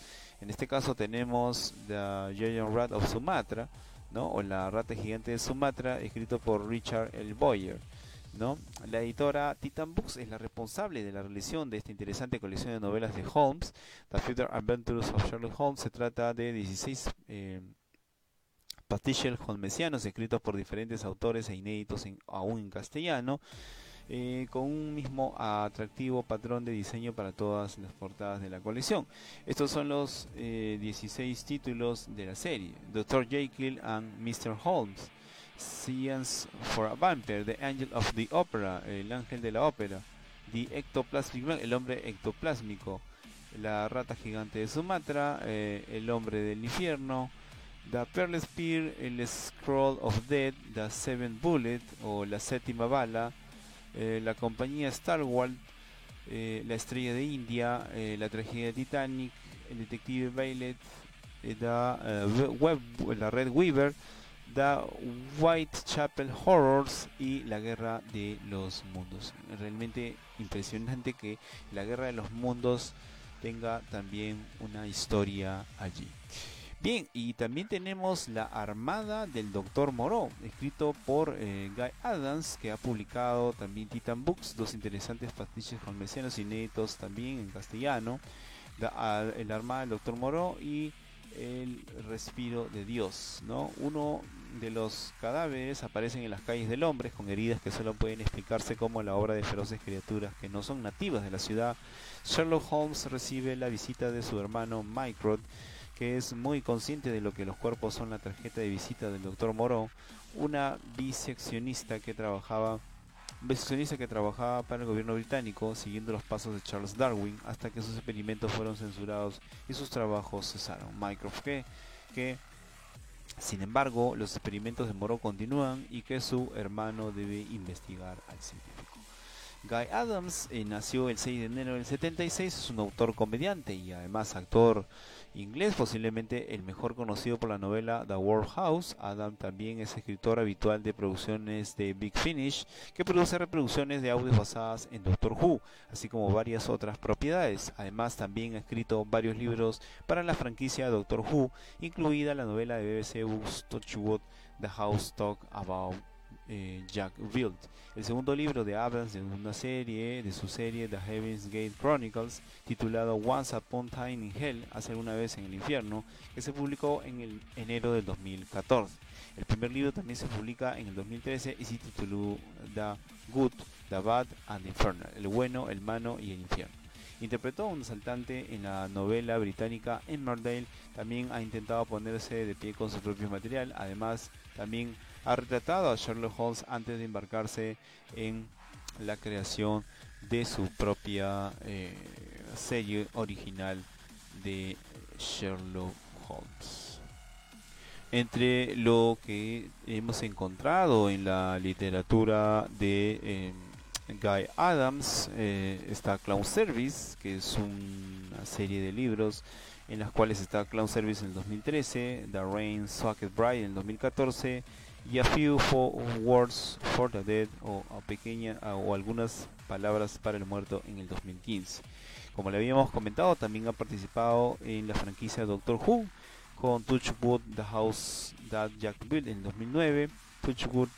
En este caso tenemos The Giant Rat of Sumatra, ¿no? O La Rata Gigante de Sumatra, escrito por Richard L. Boyer. ¿No? La editora Titan Books es la responsable de la realización de esta interesante colección de novelas de Holmes, The Future Adventures of Sherlock Holmes. Se trata de 16 eh, holmesianos escritos por diferentes autores e inéditos aún en castellano. Eh, con un mismo atractivo patrón de diseño para todas las portadas de la colección. Estos son los 16 eh, títulos de la serie: Dr. Jekyll and Mr. Holmes, Science for a Vampire, The Angel of the Opera, el ángel de la ópera, The Ectoplasmic Man, el hombre ectoplásmico, la rata gigante de Sumatra, eh, el hombre del infierno, The Pearl Spear, el Scroll of Death, The Seven Bullet o la séptima bala, eh, la compañía Star Wars, eh, la estrella de India, la tragedia de Titanic, el detective Violet, la Red Weaver, The Whitechapel Horrors y La Guerra de los Mundos. Realmente impresionante que La Guerra de los Mundos tenga también una historia allí. Bien, y también tenemos La Armada del Doctor Moreau, escrito por eh, Guy Adams, que ha publicado también Titan Books, dos interesantes pastiches holmesianos inéditos también en castellano. La, el Armada del Doctor Moreau y el respiro de Dios, ¿no? Uno de los cadáveres aparecen en las calles del hombre con heridas que solo pueden explicarse como la obra de feroces criaturas que no son nativas de la ciudad. Sherlock Holmes recibe la visita de su hermano Mycroft, que es muy consciente de lo que los cuerpos son la tarjeta de visita del Dr. Moreau, una biseccionista que trabajaba biseccionista que trabajaba para el gobierno británico siguiendo los pasos de Charles Darwin hasta que sus experimentos fueron censurados y sus trabajos cesaron. Mycroft que, sin embargo, los experimentos de Moreau continúan y que su hermano debe investigar al científico. Guy Adams eh, nació el 6 de enero del 76, es un autor comediante y además actor inglés, posiblemente el mejor conocido por la novela The World House. Adam también es escritor habitual de producciones de Big Finish, que produce reproducciones de audios basadas en Doctor Who, así como varias otras propiedades. Además, también ha escrito varios libros para la franquicia Doctor Who, incluida la novela de BBC Books Touchwood, The House Talk About eh, Jack Wild. El segundo libro de Adams de una serie, de su serie The Heaven's Gate Chronicles, titulado Once Upon a Time in Hell, hace alguna vez en el infierno, que se publicó en el enero del 2014. El primer libro también se publica en el 2013 y se tituló The Good, The Bad and the Infernal, el bueno, el malo y el infierno. Interpretó a un asaltante en la novela británica Emmerdale, también ha intentado ponerse de pie con su propio material, además también ha retratado a Sherlock Holmes antes de embarcarse en la creación de su propia eh, serie original de Sherlock Holmes. Entre lo que hemos encontrado en la literatura de em, Guy Adams eh, está Clown Service, que es una serie de libros en las cuales está Clown Service en el 2013, The Rain Socket Bride en el 2014, y A Few Words for the Dead o, pequeña, o algunas palabras para el muerto en el 2015. Como le habíamos comentado, también ha participado en la franquicia Doctor Who con Touchwood The House That Jack Built en el 2009, Touchwood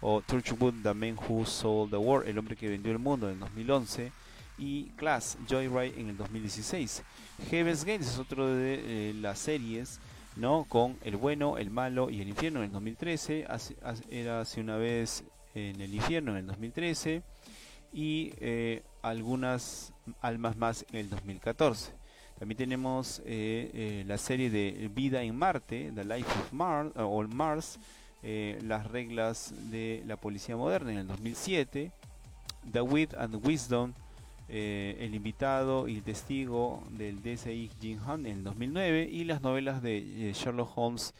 o Touchwood The Man Who Sold the World, el hombre que vendió el mundo en el 2011 y Class Joyride en el 2016. Heaven's Gate es otro de eh, las series ¿no? Con El bueno, el malo y el infierno en el 2013, era hace una vez en el infierno en el 2013, y eh, algunas almas más en el 2014. También tenemos eh, eh, la serie de Vida en Marte, The Life of Mars, Mars, las reglas de la policía moderna en el 2007, The Wit and Wisdom, El invitado y el testigo del DSI Jin Han en el 2009 y las novelas de Sherlock Holmes,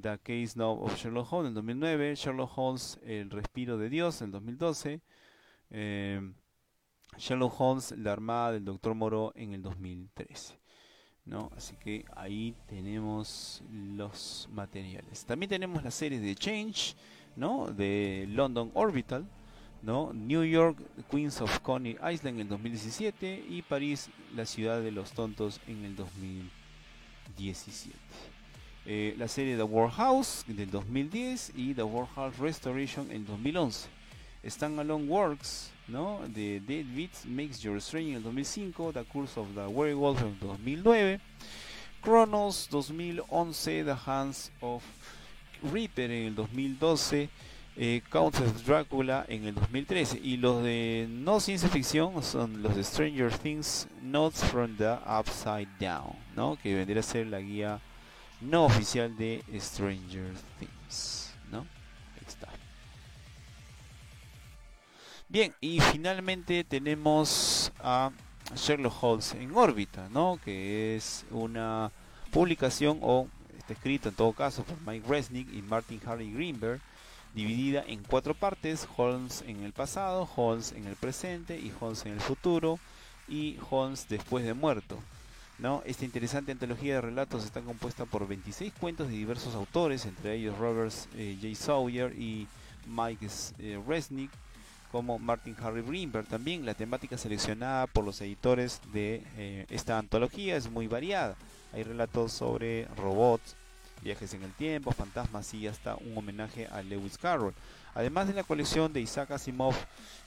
The Case Now of Sherlock Holmes en el 2009, Sherlock Holmes, El respiro de Dios en el 2012, eh, Sherlock Holmes, La Armada del Doctor Moro en el 2013. ¿no? Así que ahí tenemos los materiales. También tenemos la serie de Change, ¿no? De London Orbital, New York, Queens of Coney Island en el 2017 y París, la ciudad de los tontos en el 2017. Eh, la serie The Warhouse del 2010 y The Warhouse Restoration en 2011. Alone Works, ¿no? De Dead Beats Makes Your Strange en el 2005, The Curse of the Werewolf en el 2009, Chronos 2011, The Hands of Reaper en el 2012, eh, Count of Dracula en el 2013 y los de no ciencia ficción son los de Stranger Things Notes from the Upside Down, ¿no? Que vendría a ser la guía no oficial de Stranger Things, ¿no? Está. Bien, y finalmente tenemos a Sherlock Holmes en órbita, ¿no? Que es una publicación o está escrito en todo caso por Mike Resnick y Martin Harry Greenberg, dividida en cuatro partes: Holmes en el pasado, Holmes en el presente y Holmes en el futuro y Holmes después de muerto. ¿no? Esta interesante antología de relatos está compuesta por 26 cuentos de diversos autores, entre ellos Robert eh, J. Sawyer y Mike eh, Resnick como Martin Harry Greenberg. También la temática seleccionada por los editores de eh, esta antología es muy variada. Hay relatos sobre robots, viajes en el tiempo, fantasmas y hasta un homenaje a Lewis Carroll. Además de la colección de Isaac Asimov,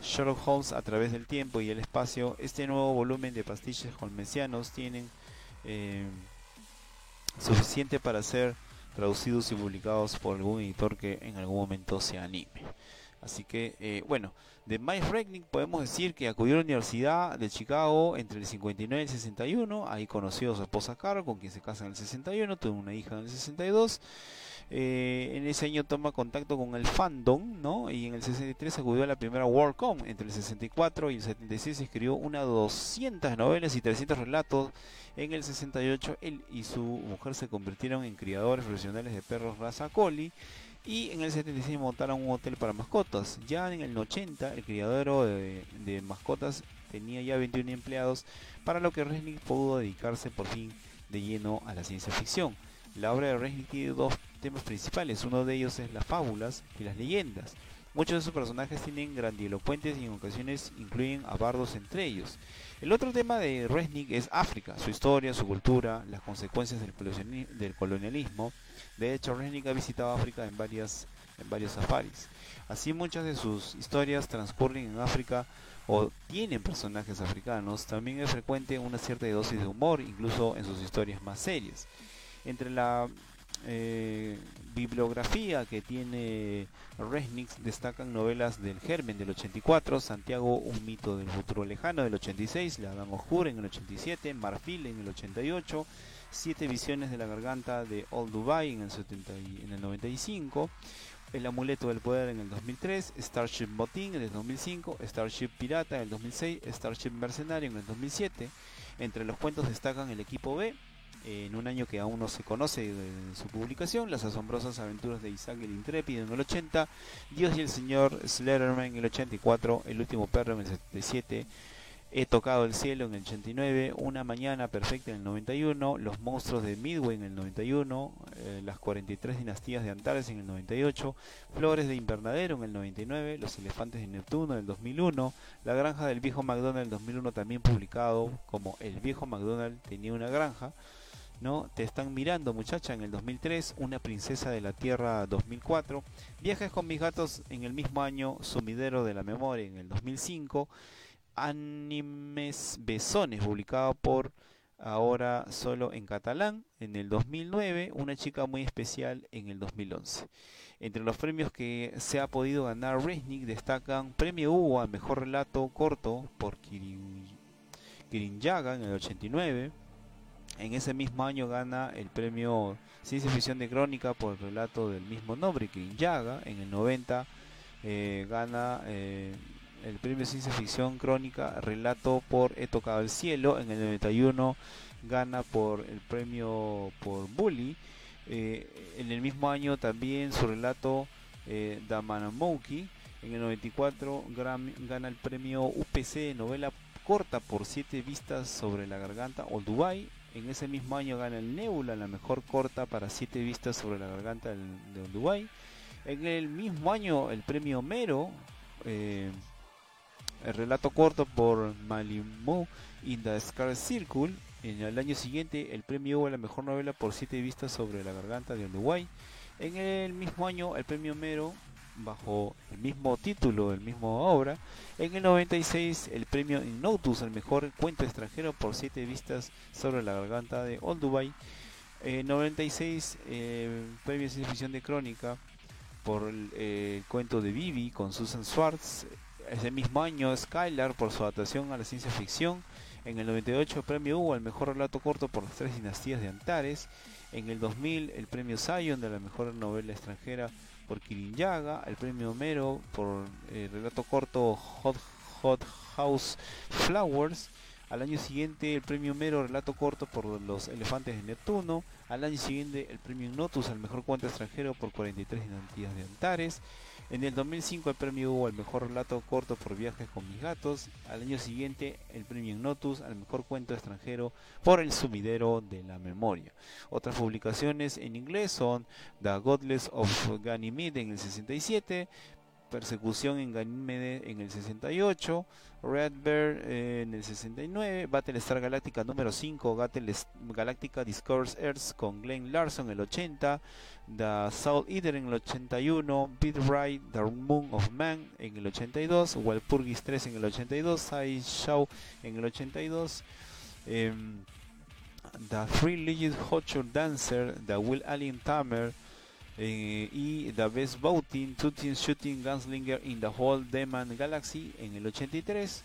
Sherlock Holmes a través del tiempo y el espacio, este nuevo volumen de pastiches holmesianos tienen eh, suficiente para ser traducidos y publicados por algún editor que en algún momento se anime. Así que, eh, bueno, de Mike Regnick podemos decir que acudió a la Universidad de Chicago entre el 59 y el 61. Ahí conoció a su esposa Carol, con quien se casa en el 61. Tuvo una hija en el 62. Eh, en ese año toma contacto con el fandom, ¿no? Y en el 63 acudió a la primera WorldCom. Entre el 64 y el 76 escribió unas 200 novelas y 300 relatos. En el 68 él y su mujer se convirtieron en criadores profesionales de perros raza collie y en el 76 montaron un hotel para mascotas. Ya en el 80 el criadero de, mascotas tenía ya 21 empleados, para lo que Resnick pudo dedicarse por fin de lleno a la ciencia ficción. La obra de Resnick tiene dos temas principales, uno de ellos es las fábulas y las leyendas. Muchos de sus personajes tienen grandilocuentes y en ocasiones incluyen a bardos entre ellos. El otro tema de Resnick es África, su historia, su cultura, las consecuencias del colonialismo, de hecho, Rennick ha visitado África en, varias, en varios safaris. Así muchas de sus historias transcurren en África o tienen personajes africanos. También es frecuente una cierta dosis de humor, incluso en sus historias más serias. Entre la eh, bibliografía que tiene Resnick destacan novelas del Germen del 84, Santiago, un mito del futuro lejano del 86, La Dama Oscura en el 87, Marfil en el 88, Siete visiones de la garganta de Old Dubai en el, 70 en el 95, El amuleto del poder en el 2003, Starship Botín en el 2005, Starship Pirata en el 2006, Starship Mercenario en el 2007. Entre los cuentos destacan El equipo B, en un año que aún no se conoce de su publicación, Las asombrosas aventuras de Isaac el Intrépido en el 80, Dios y el Señor Slenderman en el 84, El último perro en el 77, He tocado el cielo en el 89, Una mañana perfecta en el 91, Los monstruos de Midway en el 91, eh, Las 43 dinastías de Antares en el 98, Flores de invernadero en el 99, Los elefantes de Neptuno en el 2001, La granja del viejo McDonald en el 2001 también publicado como El viejo McDonald tenía una granja. ¿No? Te están mirando muchacha en el 2003, Una princesa de la tierra 2004, Viajes con mis gatos en el mismo año, Sumidero de la memoria en el 2005, Animes Besones, publicado por ahora solo en catalán en el 2009, Una chica muy especial en el 2011. Entre los premios que se ha podido ganar Resnick destacan Premio Hugo al Mejor Relato Corto por Kirinyaga en el 89. En ese mismo año gana el premio Ciencia Ficción de Crónica por el relato del mismo nombre, Kirinyaga. En el 90 eh, gana eh, el premio Ciencia Ficción Crónica Relato por He tocado el cielo. En el 91 gana por el premio por Bully. Eh, en el mismo año también su relato eh, Damanamouki. En el 94 gana el premio UPC de novela corta por siete vistas sobre la garganta o Dubai. En ese mismo año gana el Nebula, la mejor corta para siete vistas sobre la garganta de Dubai. En el mismo año el premio Mero, eh, el relato corto por Malimu in the Scar Circle. En el año siguiente, el premio Hugo la mejor novela por siete vistas sobre la garganta de Uruguay. En el mismo año, el premio Mero, bajo el mismo título, el mismo obra. En el 96, el premio Innotus al mejor cuento extranjero por siete vistas sobre la garganta de Old Dubai. En 96, el premio ciencia ficción de crónica por el, el cuento de Vivi con Susan Schwartz. Ese mismo año, Skylar por su adaptación a la ciencia ficción. En el 98 el premio Hugo al mejor relato corto por las tres dinastías de Antares. En el 2000 el premio Zion de la mejor novela extranjera por Kirinyaga. El premio Homero por el eh, relato corto Hot, Hot House Flowers. Al año siguiente el premio Homero relato corto por Los Elefantes de Neptuno. Al año siguiente el premio Notus al mejor cuento extranjero por 43 dinastías de Antares. En el 2005 el premio Hugo al mejor relato corto por Viajes con mis gatos. Al año siguiente el premio Notus al mejor cuento extranjero por El sumidero de la memoria. Otras publicaciones en inglés son The Godless of Ganymede en el 67, Persecución en Ganymede en el 68, Red Bear eh, en el 69, Battlestar Galactica número 5, Galactica Discovers Earth con Glenn Larson en el 80, The Soul Eater en el 81, Beat Right, The Moon of Man en el 82, Walpurgis 3 en el 82, Sai Shao en el 82, em, The Three Legend Hotshot Dancer, The Will Alien Tamer eh, y The Best Boating, Teams Shooting Gunslinger in the Whole Demon Galaxy en el 83.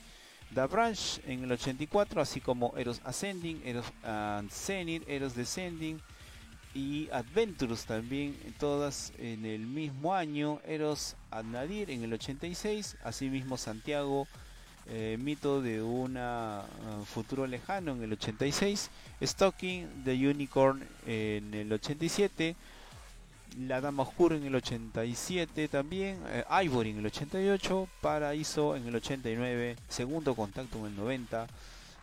The Branch en el 84, así como Eros Ascending, Eros Ascending, Eros Descending, y Adventures también, todas en el mismo año, Eros Adnadir en el 86, asimismo Santiago, eh, Mito de un ah, futuro lejano en el 86, Stocking The Unicorn en el 87, La Dama Oscura en el 87 también, eh, Ivory en el 88, Paraíso en el 89, Segundo Contacto en el 90,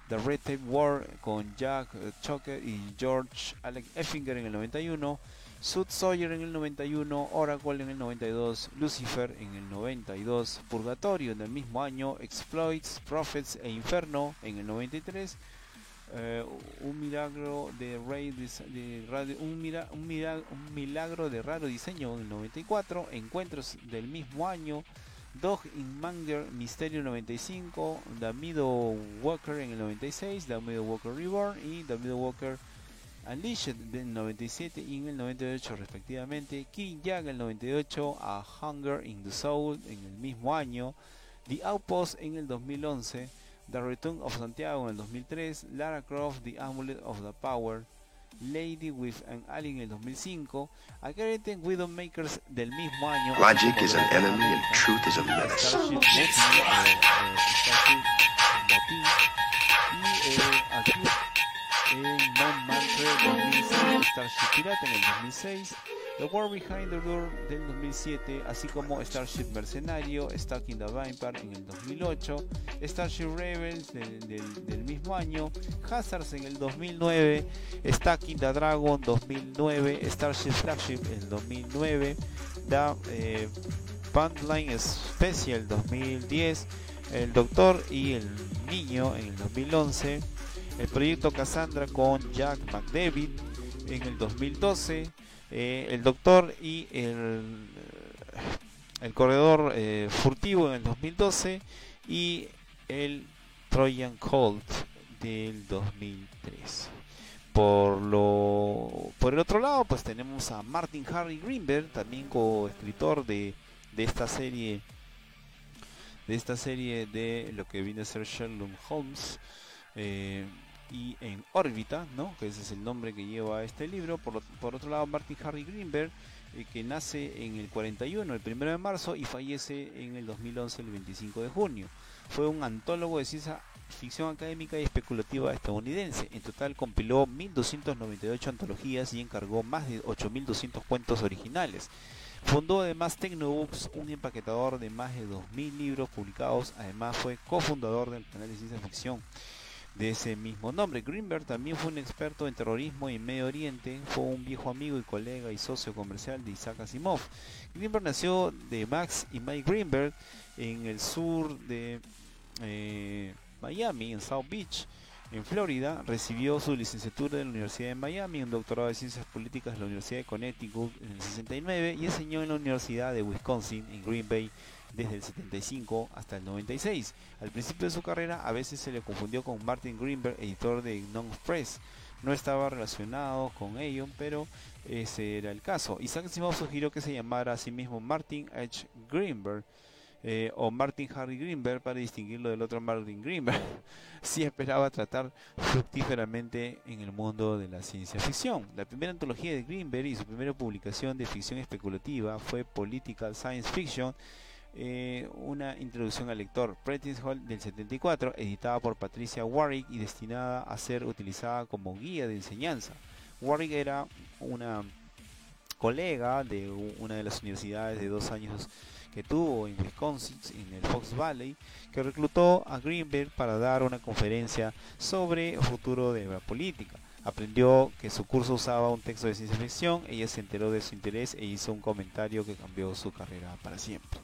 The Red Tape War con Jack Choker y George Alec Effinger en el 91, Sud Sawyer en el 91, Oracle en el 92, Lucifer en el 92, Purgatorio en el mismo año, Exploits, Prophets e Inferno en el 93, eh, un milagro de, radio, un, un de raro diseño en el 94, Encuentros del mismo año, Dog in Manger Misterio 95, The Middle Walker en el 96, The Middle Walker Reborn y The Middle Walker Unleashed en el 97 y en el 98 respectivamente, King Jack en el 98, A Hunger in the Soul en el mismo año, The Outpost en el 2011, The Return of Santiago en el 2003, Lara Croft, The Amulet of the Power, Lady with an Alien en el 2005, Agenten Widowmakers del mismo año. Logic is an enemy and truth is a menace. Starship eh, eh, Starship y eh, aquí en Non Mantra 2006, Starship Pirata en el 2006. The War Behind the Door del 2007, así como Starship Mercenario, Stuck in the Vampire en el 2008, Starship Rebels del, mismo año, Hazards en el 2009, Stuck in the Dragon 2009, Starship Flagship en el 2009, The eh, Bandline Special 2010, El Doctor y el Niño en el 2011, el proyecto Cassandra con Jack McDavid en el 2012, eh, el Doctor y el, el Corredor eh, Furtivo en el 2012 y el Trojan Colt del 2013. Por, lo, por el otro lado, pues tenemos a Martin Harry Greenberg, también coescritor de, de esta serie de esta serie de lo que viene a ser Sherlock Holmes eh, y en órbita, ¿no? que ese es el nombre que lleva este libro. Por, otro lado, Martin Harry Greenberg, eh, que nace en el 41, el 1 de marzo, y fallece en el 2011, el 25 de junio. Fue un antólogo de ciencia ficción académica y especulativa estadounidense. En total compiló 1.298 antologías y encargó más de 8.200 cuentos originales. Fundó además Tecnobooks, un empaquetador de más de 2.000 libros publicados. Además fue cofundador del canal de ciencia ficción de ese mismo nombre. Greenberg también fue un experto en terrorismo y Medio Oriente, fue un viejo amigo y colega y socio comercial de Isaac Asimov. Greenberg nació de Max y Mike Greenberg en el sur de eh, Miami, en South Beach. En Florida recibió su licenciatura de la Universidad de Miami, un doctorado de Ciencias Políticas de la Universidad de Connecticut en el 69 y enseñó en la Universidad de Wisconsin en Green Bay desde el 75 hasta el 96. Al principio de su carrera a veces se le confundió con Martin Greenberg, editor de Non Press. No estaba relacionado con ello, pero ese era el caso. Isaac Asimov sugirió que se llamara a sí mismo Martin H. Greenberg eh, o Martin Harry Greenberg para distinguirlo del otro Martin Greenberg, si esperaba tratar fructíferamente en el mundo de la ciencia ficción. La primera antología de Greenberg y su primera publicación de ficción especulativa fue Political Science Fiction, eh, una introducción al lector, Prentice Hall del 74, editada por Patricia Warwick y destinada a ser utilizada como guía de enseñanza. Warwick era una colega de una de las universidades de dos años que tuvo en Wisconsin, en el Fox Valley, que reclutó a Greenberg para dar una conferencia sobre el futuro de la política. Aprendió que su curso usaba un texto de ciencia ficción, ella se enteró de su interés e hizo un comentario que cambió su carrera para siempre.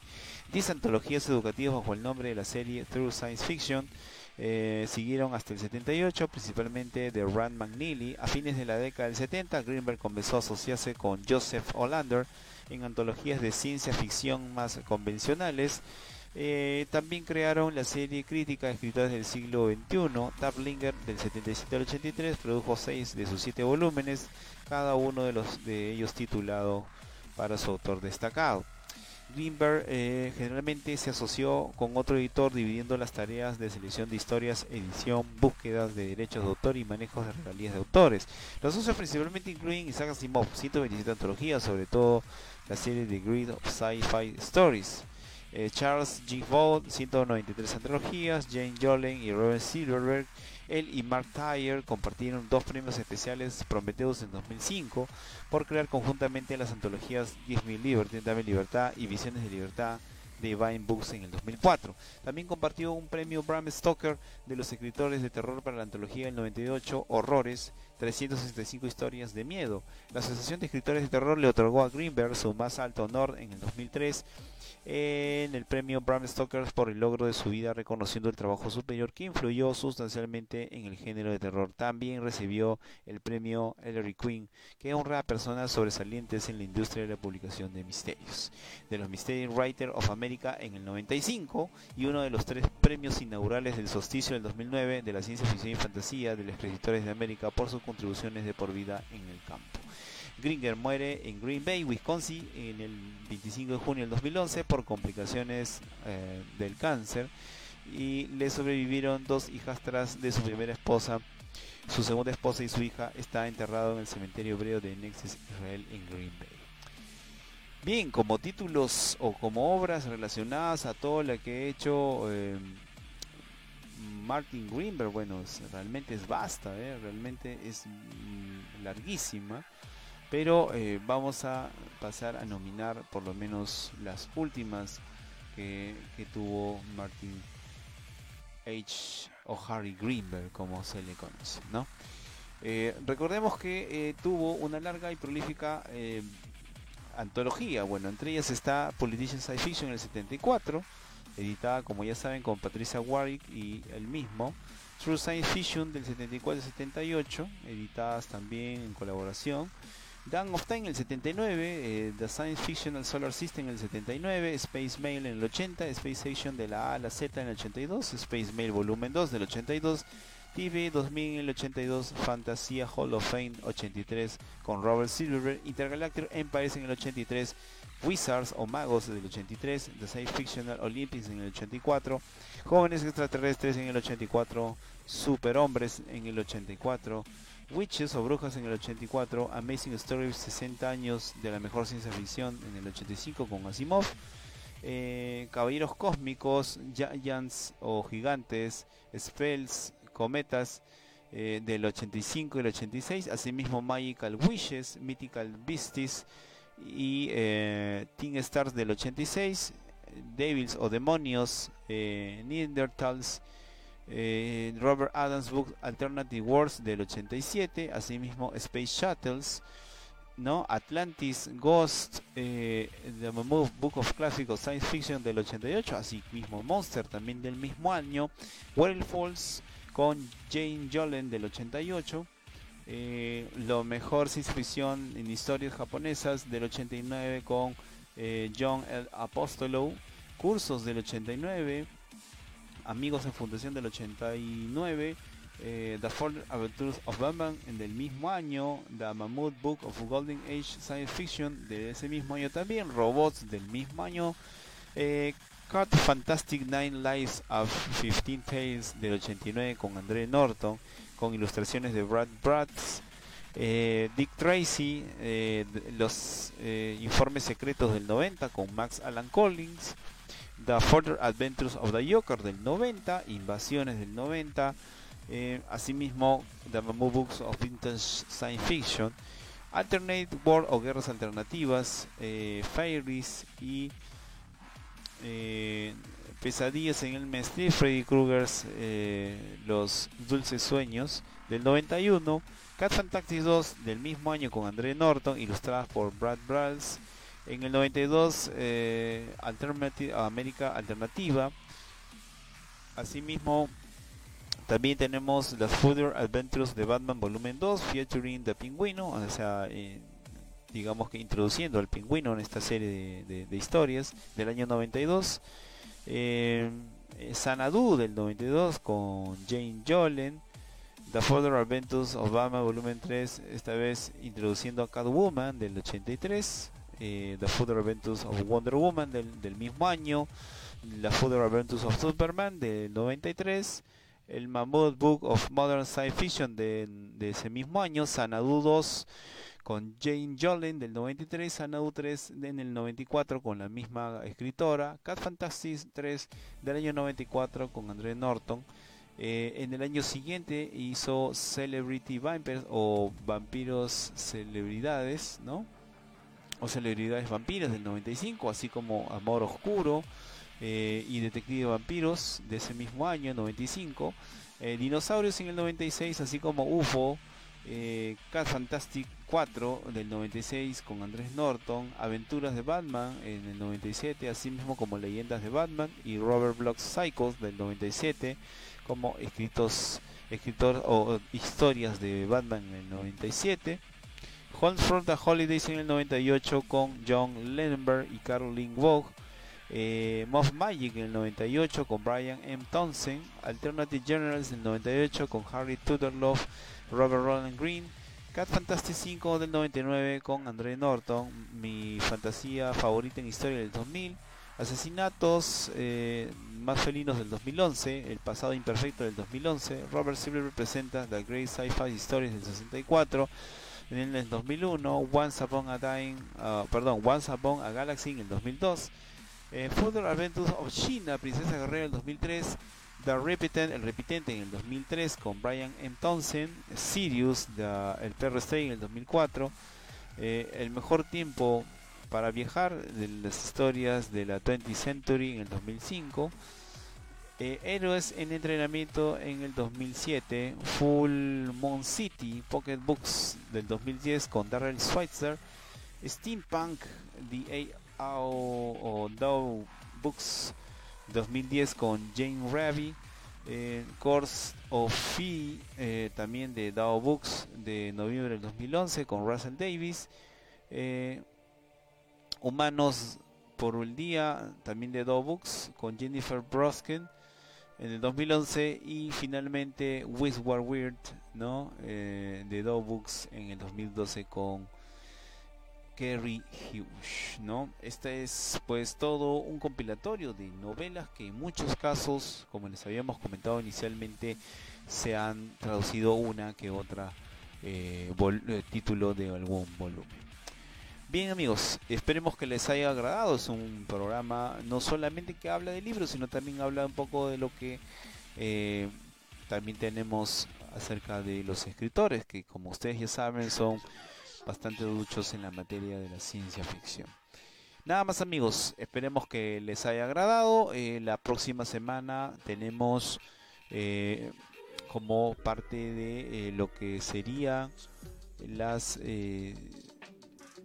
Diez antologías educativas bajo el nombre de la serie True Science Fiction eh, siguieron hasta el 78, principalmente de Rand McNeely. A fines de la década del 70, Greenberg comenzó a asociarse con Joseph Hollander en antologías de ciencia ficción más convencionales. Eh, también crearon la serie crítica Escritores del siglo XXI. Taplinger del 77 al 83 produjo seis de sus siete volúmenes, cada uno de, los, de ellos titulado para su autor destacado. Greenberg eh, generalmente se asoció con otro editor dividiendo las tareas de selección de historias, edición, búsquedas de derechos de autor y manejos de regalías de autores. Los socios principalmente incluyen Isaac Asimov, 127 antologías, sobre todo la serie The Grid of Sci-Fi Stories. Eh, Charles G. Vaughn, 193 antologías, Jane Jolin y Robert Silverberg. Él y Mark Tyer compartieron dos premios especiales Prometheus en 2005 por crear conjuntamente las antologías 10.000 Liberty, Dame Libertad y Visiones de Libertad de Vine Books en el 2004. También compartió un premio Bram Stoker de los escritores de terror para la antología del 98 Horrores 365 historias de miedo. La Asociación de Escritores de Terror le otorgó a Greenberg su más alto honor en el 2003 en el premio Bram Stoker por el logro de su vida reconociendo el trabajo superior que influyó sustancialmente en el género de terror. También recibió el premio Ellery Queen que honra a personas sobresalientes en la industria de la publicación de misterios. De los Mystery Writer of America en el 95 y uno de los tres premios inaugurales del solsticio del 2009 de la ciencia ficción y fantasía de los escritores de América por su contribuciones de por vida en el campo. Gringer muere en Green Bay, Wisconsin, en el 25 de junio del 2011 por complicaciones eh, del cáncer y le sobrevivieron dos hijastras de su primera esposa. Su segunda esposa y su hija está enterrado en el cementerio hebreo de Nexus Israel en Green Bay. Bien, como títulos o como obras relacionadas a todo lo que he hecho eh, Martin Greenberg, bueno, realmente es vasta, ¿eh? realmente es mm, larguísima, pero eh, vamos a pasar a nominar por lo menos las últimas que, tuvo Martin H. o Harry Greenberg, como se le conoce, ¿no? Eh, recordemos que tuvo una larga y prolífica antología, bueno, entre ellas está Politician Science Fiction en el 74, editada como ya saben con Patricia Warwick y el mismo. True Science Fiction del 74 78, editadas también en colaboración. Gang of Time en el 79, eh, The Science Fictional Solar System en el 79, Space Mail en el 80, Space Station de la A a la Z en el 82, Space Mail Volumen 2 del 82, TV 2000 en el 82, Fantasía Hall of Fame 83 con Robert Silver, Intergalactic Empires en el 83, Wizards o Magos del 83, The Science Fictional Olympics en el 84, Jóvenes Extraterrestres en el 84, Superhombres en el 84, Witches o Brujas en el 84, Amazing Stories 60 años de la mejor ciencia ficción en el 85 con Asimov, eh, Caballeros Cósmicos, Giants o Gigantes, Spells, Cometas eh, del 85 y el 86, asimismo Magical Wishes, Mythical Beasties y eh, Teen Stars del 86, Devils o Demonios, Neanderthals, eh, Robert Adams Book Alternative Wars del 87, asimismo Space Shuttles, ¿no? Atlantis, Ghost, The Mammoth Book of Classical Science Fiction del 88, así mismo Monster también del mismo año, Falls con Jane Jolene del 88, eh, lo mejor ciencia ficción en historias japonesas del 89 con eh, John L. Apostolo, Cursos del 89, Amigos en Fundación del 89, eh, The Four Adventures of Batman en del mismo año, The Mammoth Book of Golden Age Science Fiction de ese mismo año también, Robots del mismo año, Cut Fantastic Nine Lives of 15 Tales del 89 con André Norton, con ilustraciones de Brad Bratz, eh, Dick Tracy, eh, los eh, informes secretos del 90 con Max Alan Collins, The Further Adventures of the Joker del 90, Invasiones del 90, asimismo The Mammoth Books of Vintage Science Fiction, Alternate World o Guerras Alternativas, Fairies y Pesadillas en el mes de Freddy Krueger's eh, Los Dulces Sueños del 91, Cat Fantastic 2 del mismo año con André Norton, ilustradas por Brad Brawls. En el 92, eh, América Alternativa. Asimismo, también tenemos las Further Adventures de Batman Volumen 2, featuring The Pingüino, o sea, eh, digamos que introduciendo al pingüino en esta serie de, historias del año 92. Eh, Sanadu del 92 con Jane Jolen. The Further Adventures of Obama volumen 3, esta vez introduciendo a Catwoman del 83. Eh, The Further Adventures of Wonder Woman del, mismo año. The Further Adventures of Superman del 93. El Mammoth Book of Modern Science Fiction de, de ese mismo año. Sanadu 2 con Jane Jolin del 93, Anadu 3 en el 94 con la misma escritora, Cat Fantasy 3 del año 94 con André Norton. Eh, en el año siguiente hizo Celebrity Vampires o Vampiros Celebridades, ¿no? O Celebridades Vampiras del 95, así como Amor Oscuro eh, y Detective Vampiros de ese mismo año, 95. Eh, Dinosaurios en el 96, así como UFO, Cat Fantastic 4 del 96 con Andrés Norton, Aventuras de Batman en el 97, así mismo como Leyendas de Batman y Robert Block's Cycles del 97 como escritos escritor o historias de Batman en el 97. Hunt from the Holidays en el 98 con John Lenberg y Caroline Vogue. Eh, Moth Magic en el 98 con Brian M. Townsend. Alternative Generals en el 98 con Harry Tudorlove, Robert Roland Green. Cat Fantastic 5 del 99 con André Norton, mi fantasía favorita en historia del 2000. Asesinatos eh, más felinos del 2011, El pasado imperfecto del 2011. Robert Silver presenta The Great Sci-Fi Stories del 64. En el 2001, Once Upon a Time, uh, perdón, Once Upon a Galaxy en el 2002. Eh, Further Adventures of China, Princesa Guerrera en el 2003. The Repetent, el repitente en el 2003 con Brian M. Townsend, Sirius, el perro en el 2004, eh, el mejor tiempo para viajar de las historias de la 20th Century en el 2005, eh, Héroes en entrenamiento en el 2007, Full Moon City, Pocket Books del 2010 con Darrell Schweitzer, Steampunk, The AO o Dow Books 2010 con Jane Ravi, eh, Course of Fee eh, también de DAO Books de noviembre del 2011 con Russell Davis, Humanos por el día también de DAO Books con Jennifer Brosken, en el 2011 y finalmente Whisper Weird, ¿no? Eh, de Dog Books en el 2012 con Kerry Hughes, ¿no? Este es pues todo un compilatorio de novelas que en muchos casos, como les habíamos comentado inicialmente, se han traducido una que otra eh, eh, título de algún volumen. Bien amigos, esperemos que les haya agradado. Es un programa no solamente que habla de libros, sino también habla un poco de lo que eh, también tenemos acerca de los escritores, que como ustedes ya saben son bastante duchos en la materia de la ciencia ficción. Nada más amigos, esperemos que les haya agradado. Eh, la próxima semana tenemos eh, como parte de lo que sería las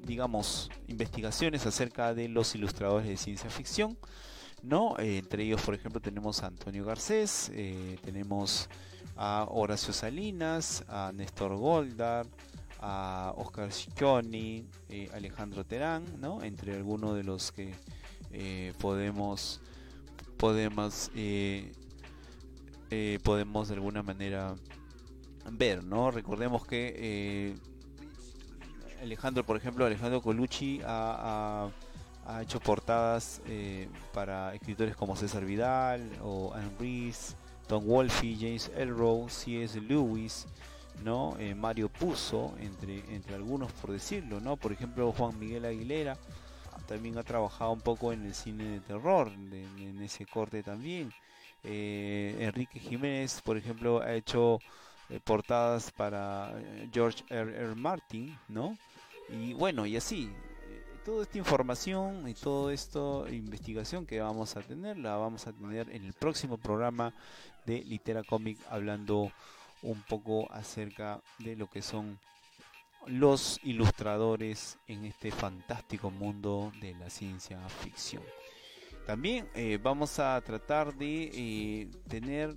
digamos, investigaciones acerca de los ilustradores de ciencia ficción. ¿no? Eh, entre ellos, por ejemplo, tenemos a Antonio Garcés, eh, tenemos a Horacio Salinas, a Néstor Goldar, a Oscar Schioni, eh, Alejandro Terán, ¿no? entre algunos de los que podemos podemos podemos de alguna manera ver, ¿no? Recordemos que Alejandro, por ejemplo, Alejandro Colucci ha, hecho portadas eh, para escritores como César Vidal o Anne Reese, Tom Wolfe, James Elrow, C.S. Lewis, ¿no? Eh, Mario Puzo, entre, entre algunos por decirlo, ¿no? Por ejemplo, Juan Miguel Aguilera también ha trabajado un poco en el cine de terror, en, ese corte también. Eh, Enrique Jiménez, por ejemplo, ha hecho portadas para George R. R. Martin, ¿no? Y bueno, y así, eh, toda esta información y toda esta investigación que vamos a tener, la vamos a tener en el próximo programa de Litera Comic, hablando un poco acerca de lo que son los ilustradores en este fantástico mundo de la ciencia ficción. También eh, vamos a tratar de eh, tener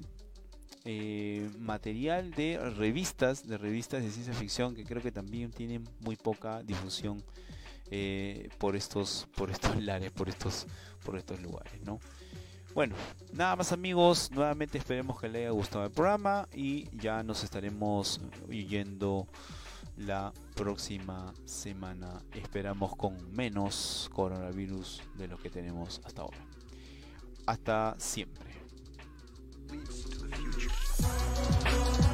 eh, material de revistas, de revistas de ciencia ficción que creo que también tienen muy poca difusión eh, por estos, por estos lares, por estos, por estos lugares, ¿no? Bueno, nada más amigos, nuevamente esperemos que les haya gustado el programa y ya nos estaremos oyendo la próxima semana. Esperamos con menos coronavirus de lo que tenemos hasta ahora. Hasta siempre. leads to the future.